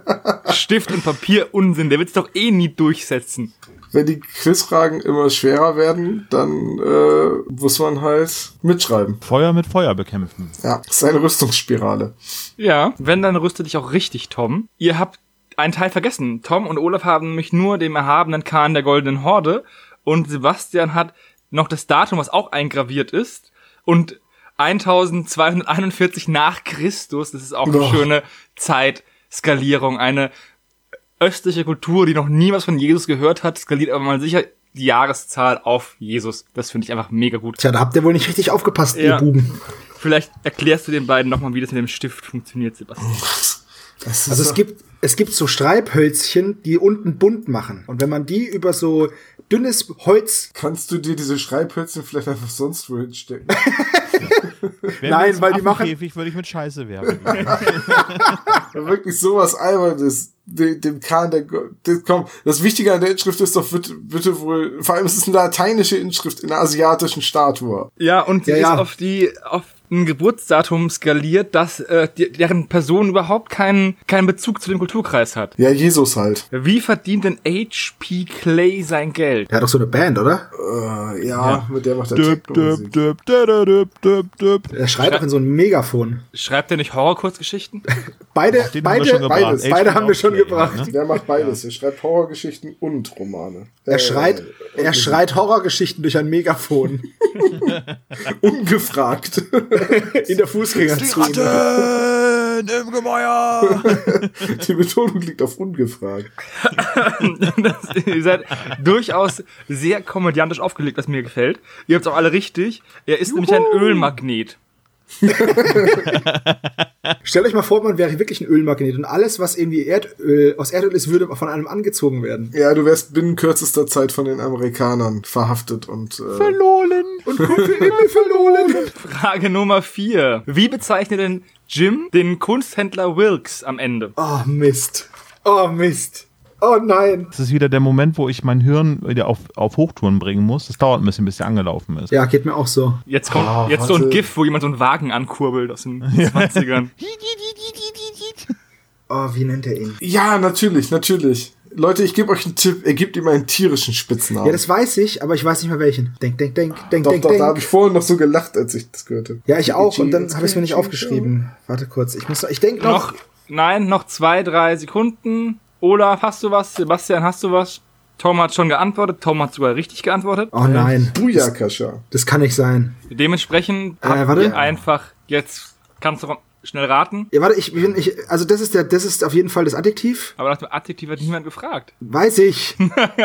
Stift und Papier Unsinn. Der wird sich doch eh nie durchsetzen. Wenn die Quizfragen immer schwerer werden, dann äh, muss man halt mitschreiben. Feuer mit Feuer bekämpfen. Ja, das ist eine Rüstungsspirale. Ja, wenn, dann rüste dich auch richtig, Tom. Ihr habt einen Teil vergessen. Tom und Olaf haben nämlich nur dem erhabenen Kahn der Goldenen Horde und Sebastian hat noch das Datum, was auch eingraviert ist und 1241 nach Christus, das ist auch eine Boah. schöne Zeitskalierung, eine östliche Kultur, die noch nie was von Jesus gehört hat, skaliert aber mal sicher die Jahreszahl auf Jesus. Das finde ich einfach mega gut. Tja, da habt ihr wohl nicht richtig aufgepasst, Ja. ihr Buben. Vielleicht erklärst du den beiden nochmal, wie das mit dem Stift funktioniert, Sebastian. Also es gibt, es gibt so Streibhölzchen, die unten bunt machen. Und wenn man die über so dünnes Holz, Kannst du dir diese Schreibhölzchen vielleicht einfach sonst wo hinstecken? Wenn Nein, weil die machen- Affenkäfig würde ich mit Scheiße werben. Wirklich sowas Albernes. Dem, dem Kahn der, das, komm, das Wichtige an der Inschrift ist doch bitte, bitte wohl, vor allem es ist eine lateinische Inschrift in einer asiatischen Statue. Ja, und sie Ja, ist ja. auf die auf ein Geburtsdatum skaliert, dass äh, die, deren Person überhaupt keinen keinen Bezug zu dem Kulturkreis hat. Ja, Jesus halt. Wie verdient denn H.P. Clay sein Geld? Der hat doch so eine Band, oder? Äh, ja, mit der macht er Düb, düb, düb, düb, düb, düb. Er schreit doch in so ein Megafon. Schreibt er nicht Horror-Kurzgeschichten? Beide, beide, beides, beide haben wir schon Clay, gebracht. ne? Der macht beides. Er schreibt Horrorgeschichten und Romane. Er Äh, schreit, und er schreit Horrorgeschichten durch ein Megafon ungefragt. in der Fußgängerzone. Ratten im Gemäuer. Die Betonung liegt auf ungefragt. das, ihr seid durchaus sehr komödiantisch aufgelegt, was mir gefällt. Ihr habt es auch alle richtig. Er ist nämlich ein Ölmagnet. Stellt euch mal vor, man wäre wirklich ein Ölmagnet und alles, was irgendwie Erdöl, aus Erdöl ist, würde von einem angezogen werden. Ja, du wärst binnen kürzester Zeit von den Amerikanern verhaftet und äh, Verloren. Und für immer verloren. Frage Nummer vier. Wie bezeichnet denn Jim den Kunsthändler Wilkes am Ende? Oh, Mist. Oh, Mist. Oh nein. Das ist wieder der Moment, wo ich mein Hirn wieder auf, auf Hochtouren bringen muss. Das dauert ein bisschen, bis der angelaufen ist. Ja, geht mir auch so. Jetzt kommt Ah, jetzt so ein. GIF, wo jemand so einen Wagen ankurbelt aus den 20ern. Oh, wie nennt er ihn? Ja, natürlich, natürlich. Leute, ich gebe euch einen Tipp. Er gibt ihm einen tierischen Spitznamen. Ja, das weiß ich, aber ich weiß nicht mehr welchen. Denk, denk, denk, denk, doch, denk, doch, da habe denk. ich vorhin noch so gelacht, als ich das gehört habe. Ja, ich auch. Und dann habe ich es mir nicht aufgeschrieben. Warte kurz. Ich muss, ich denke noch. noch, nein, noch zwei, drei Sekunden. Olaf, hast du was? Sebastian, hast du was? Tom hat schon geantwortet. Tom hat sogar richtig geantwortet. Oh nein. Booyakasha. Das kann nicht sein. Dementsprechend Äh, warte. einfach jetzt kannst du schnell raten. Ja, warte, ich bin, ich, also das ist der, das ist auf jeden Fall das Adjektiv. Aber nach dem Adjektiv hat niemand gefragt. Weiß ich.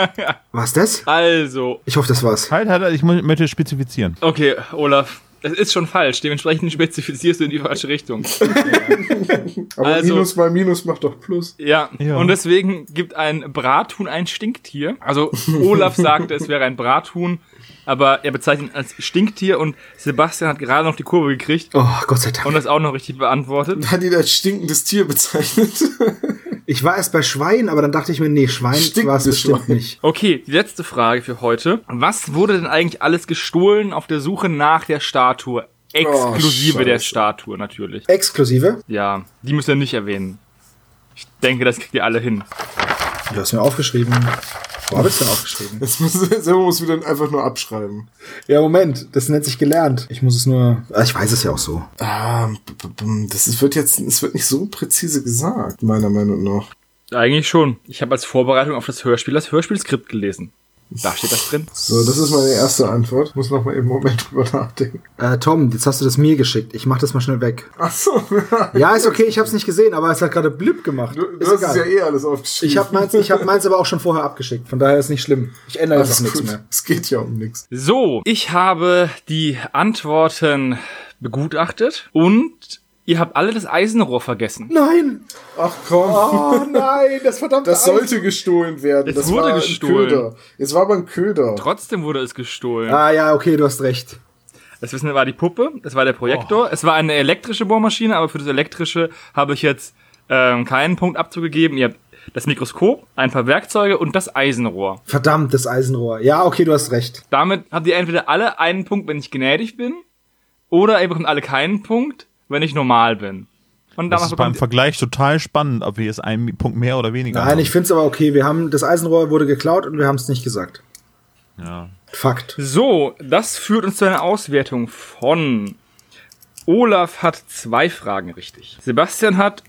Was das? Also, Ich hoffe, das war's. Halt, halt, ich mu- möchte spezifizieren. okay, Olaf. Es ist schon falsch, dementsprechend spezifizierst du in die falsche Richtung. Aber Also- Minus mal Minus macht doch Plus. Ja. Ja. und deswegen gibt ein Brathuhn ein Stinktier. Also Olaf sagte, es wäre ein Brathuhn, aber er bezeichnet ihn als Stinktier und Sebastian hat gerade noch die Kurve gekriegt Oh, Gott sei Dank. und das auch noch richtig beantwortet. Hat ihn als stinkendes Tier bezeichnet. Ich war erst bei Schwein, aber dann dachte ich mir, nee, Schwein war es bestimmt Schwein. nicht. Okay, die letzte Frage für heute. Was wurde denn eigentlich alles gestohlen auf der Suche nach der Statue? Exklusive Oh, der. Statue natürlich. Exklusive? Ja, die müsst ihr nicht erwähnen. Ich denke, das kriegt ihr alle hin. Du hast mir aufgeschrieben. Wo habe ich denn aufgeschrieben? Jetzt muss, selber muss wieder einfach nur abschreiben. Ja, Moment, das nennt sich gelernt. Ich muss es nur. Ah, Ich weiß es ja auch so. Ah, das ist, wird jetzt, es wird nicht so präzise gesagt, meiner Meinung nach. Eigentlich schon. Ich habe als Vorbereitung auf das Hörspiel das Hörspielskript gelesen. Da steht das drin. So, das ist meine erste Antwort. Muss noch mal eben einen Moment drüber nachdenken. Äh, Tom, jetzt hast du das mir geschickt. Ich mach das mal schnell weg. Ach so. Ja, ist okay, ich hab's nicht gesehen, aber es hat gerade blip gemacht. Du, ist du hast es ja egal. eh alles aufgeschrieben. Ich habe meins, ich hab meins aber auch schon vorher abgeschickt. Von daher ist nicht schlimm. Ich ändere jetzt Alles auch nichts mehr. Es geht ja um nichts. So, ich habe die Antworten begutachtet und ihr habt alle das Eisenrohr vergessen. Nein! Ach komm. Oh nein, das verdammte Das Eisen. sollte gestohlen werden. Es das wurde war gestohlen. Ein Köder. Es war aber ein Köder. Trotzdem wurde es gestohlen. Ah ja, okay, du hast recht. Das Wissen war die Puppe, das war der Projektor. Es war eine elektrische Bohrmaschine, aber für das elektrische habe ich jetzt ähm, keinen Punkt abzugegeben. Ihr habt das Mikroskop, ein paar Werkzeuge und das Eisenrohr. Verdammt, das Eisenrohr. Ja, okay, du hast recht. Damit habt ihr entweder alle einen Punkt, wenn ich gnädig bin, oder ihr bekommt alle keinen Punkt, wenn ich normal bin. Und Das ist beim Vergleich total spannend, ob wir jetzt einen Punkt mehr oder weniger Nein, haben. ich find's aber okay. Wir haben, das Eisenrohr wurde geklaut und wir haben es nicht gesagt. ja. Fakt. So, das führt uns zu einer Auswertung von Olaf hat zwei Fragen richtig. Sebastian hat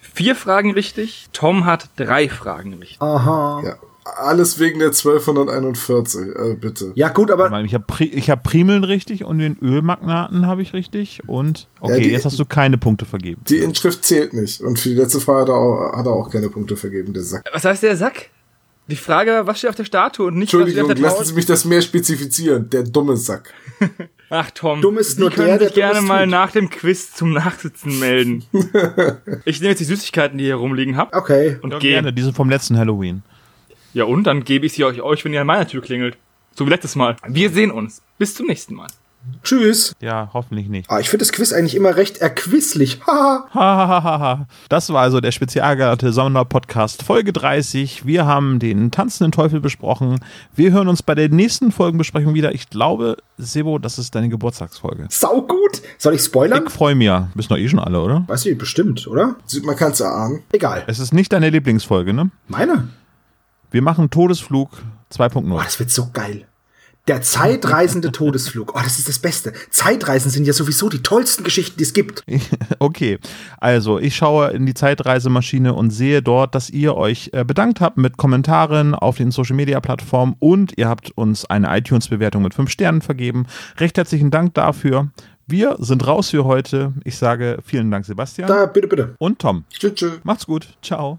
vier Fragen richtig. Tom hat drei Fragen richtig. Aha. Ja. Alles wegen der 1241, äh, bitte. Ja, gut, aber Ich habe Pri ich hab Primeln richtig und den Ölmagnaten habe ich richtig. Und okay, die- jetzt hast du keine Punkte vergeben. Die Inschrift zählt nicht. Und für die letzte Frage hat er auch, hat er auch keine Punkte vergeben, der Sack. Was heißt der Sack? Die Frage war, was steht auf der Statue und nicht was Entschuldigung, steht auf der lassen Sie mich das mehr spezifizieren. Der dumme Sack. Ach Tom, Dumm ist Sie nur können der, der sich gerne mal tut. nach dem Quiz zum Nachsitzen melden. ich nehme jetzt die Süßigkeiten, die hier rumliegen habt okay. und Ja, gehe. gerne, diese vom letzten Halloween. Ja und, dann gebe ich sie euch, euch, wenn ihr an meiner Tür klingelt. So wie letztes Mal. Wir sehen uns. Bis zum nächsten Mal. Tschüss. Ja, hoffentlich nicht. Ah, ich finde das Quiz eigentlich immer recht erquisslich. Haha. Hahaha. das war also der spezialgeladete Sonderpodcast Folge 30. Wir haben den tanzenden Teufel besprochen. Wir hören uns bei der nächsten Folgenbesprechung wieder. Ich glaube, Sebo, das ist deine Geburtstagsfolge. Sau gut. Soll ich spoilern? Ich freue mich ja. Wissen doch eh schon alle, oder? Weiß ich bestimmt, oder? Man kann es erahnen. Egal. Es ist nicht deine Lieblingsfolge, ne? Meine? Wir machen Todesflug 2.0. Oh, das wird so geil. Der zeitreisende Todesflug. Oh, das ist das Beste. Zeitreisen sind ja sowieso die tollsten Geschichten, die es gibt. Okay, also ich schaue in die Zeitreisemaschine und sehe dort, dass ihr euch äh, bedankt habt mit Kommentaren auf den Social Media Plattformen und ihr habt uns eine iTunes-Bewertung mit 5 Sternen vergeben. Recht herzlichen Dank dafür. Wir sind raus für heute. Ich sage vielen Dank, Sebastian. Da, bitte, bitte. Und Tom. Tschüss. tschüss. Macht's gut. Ciao.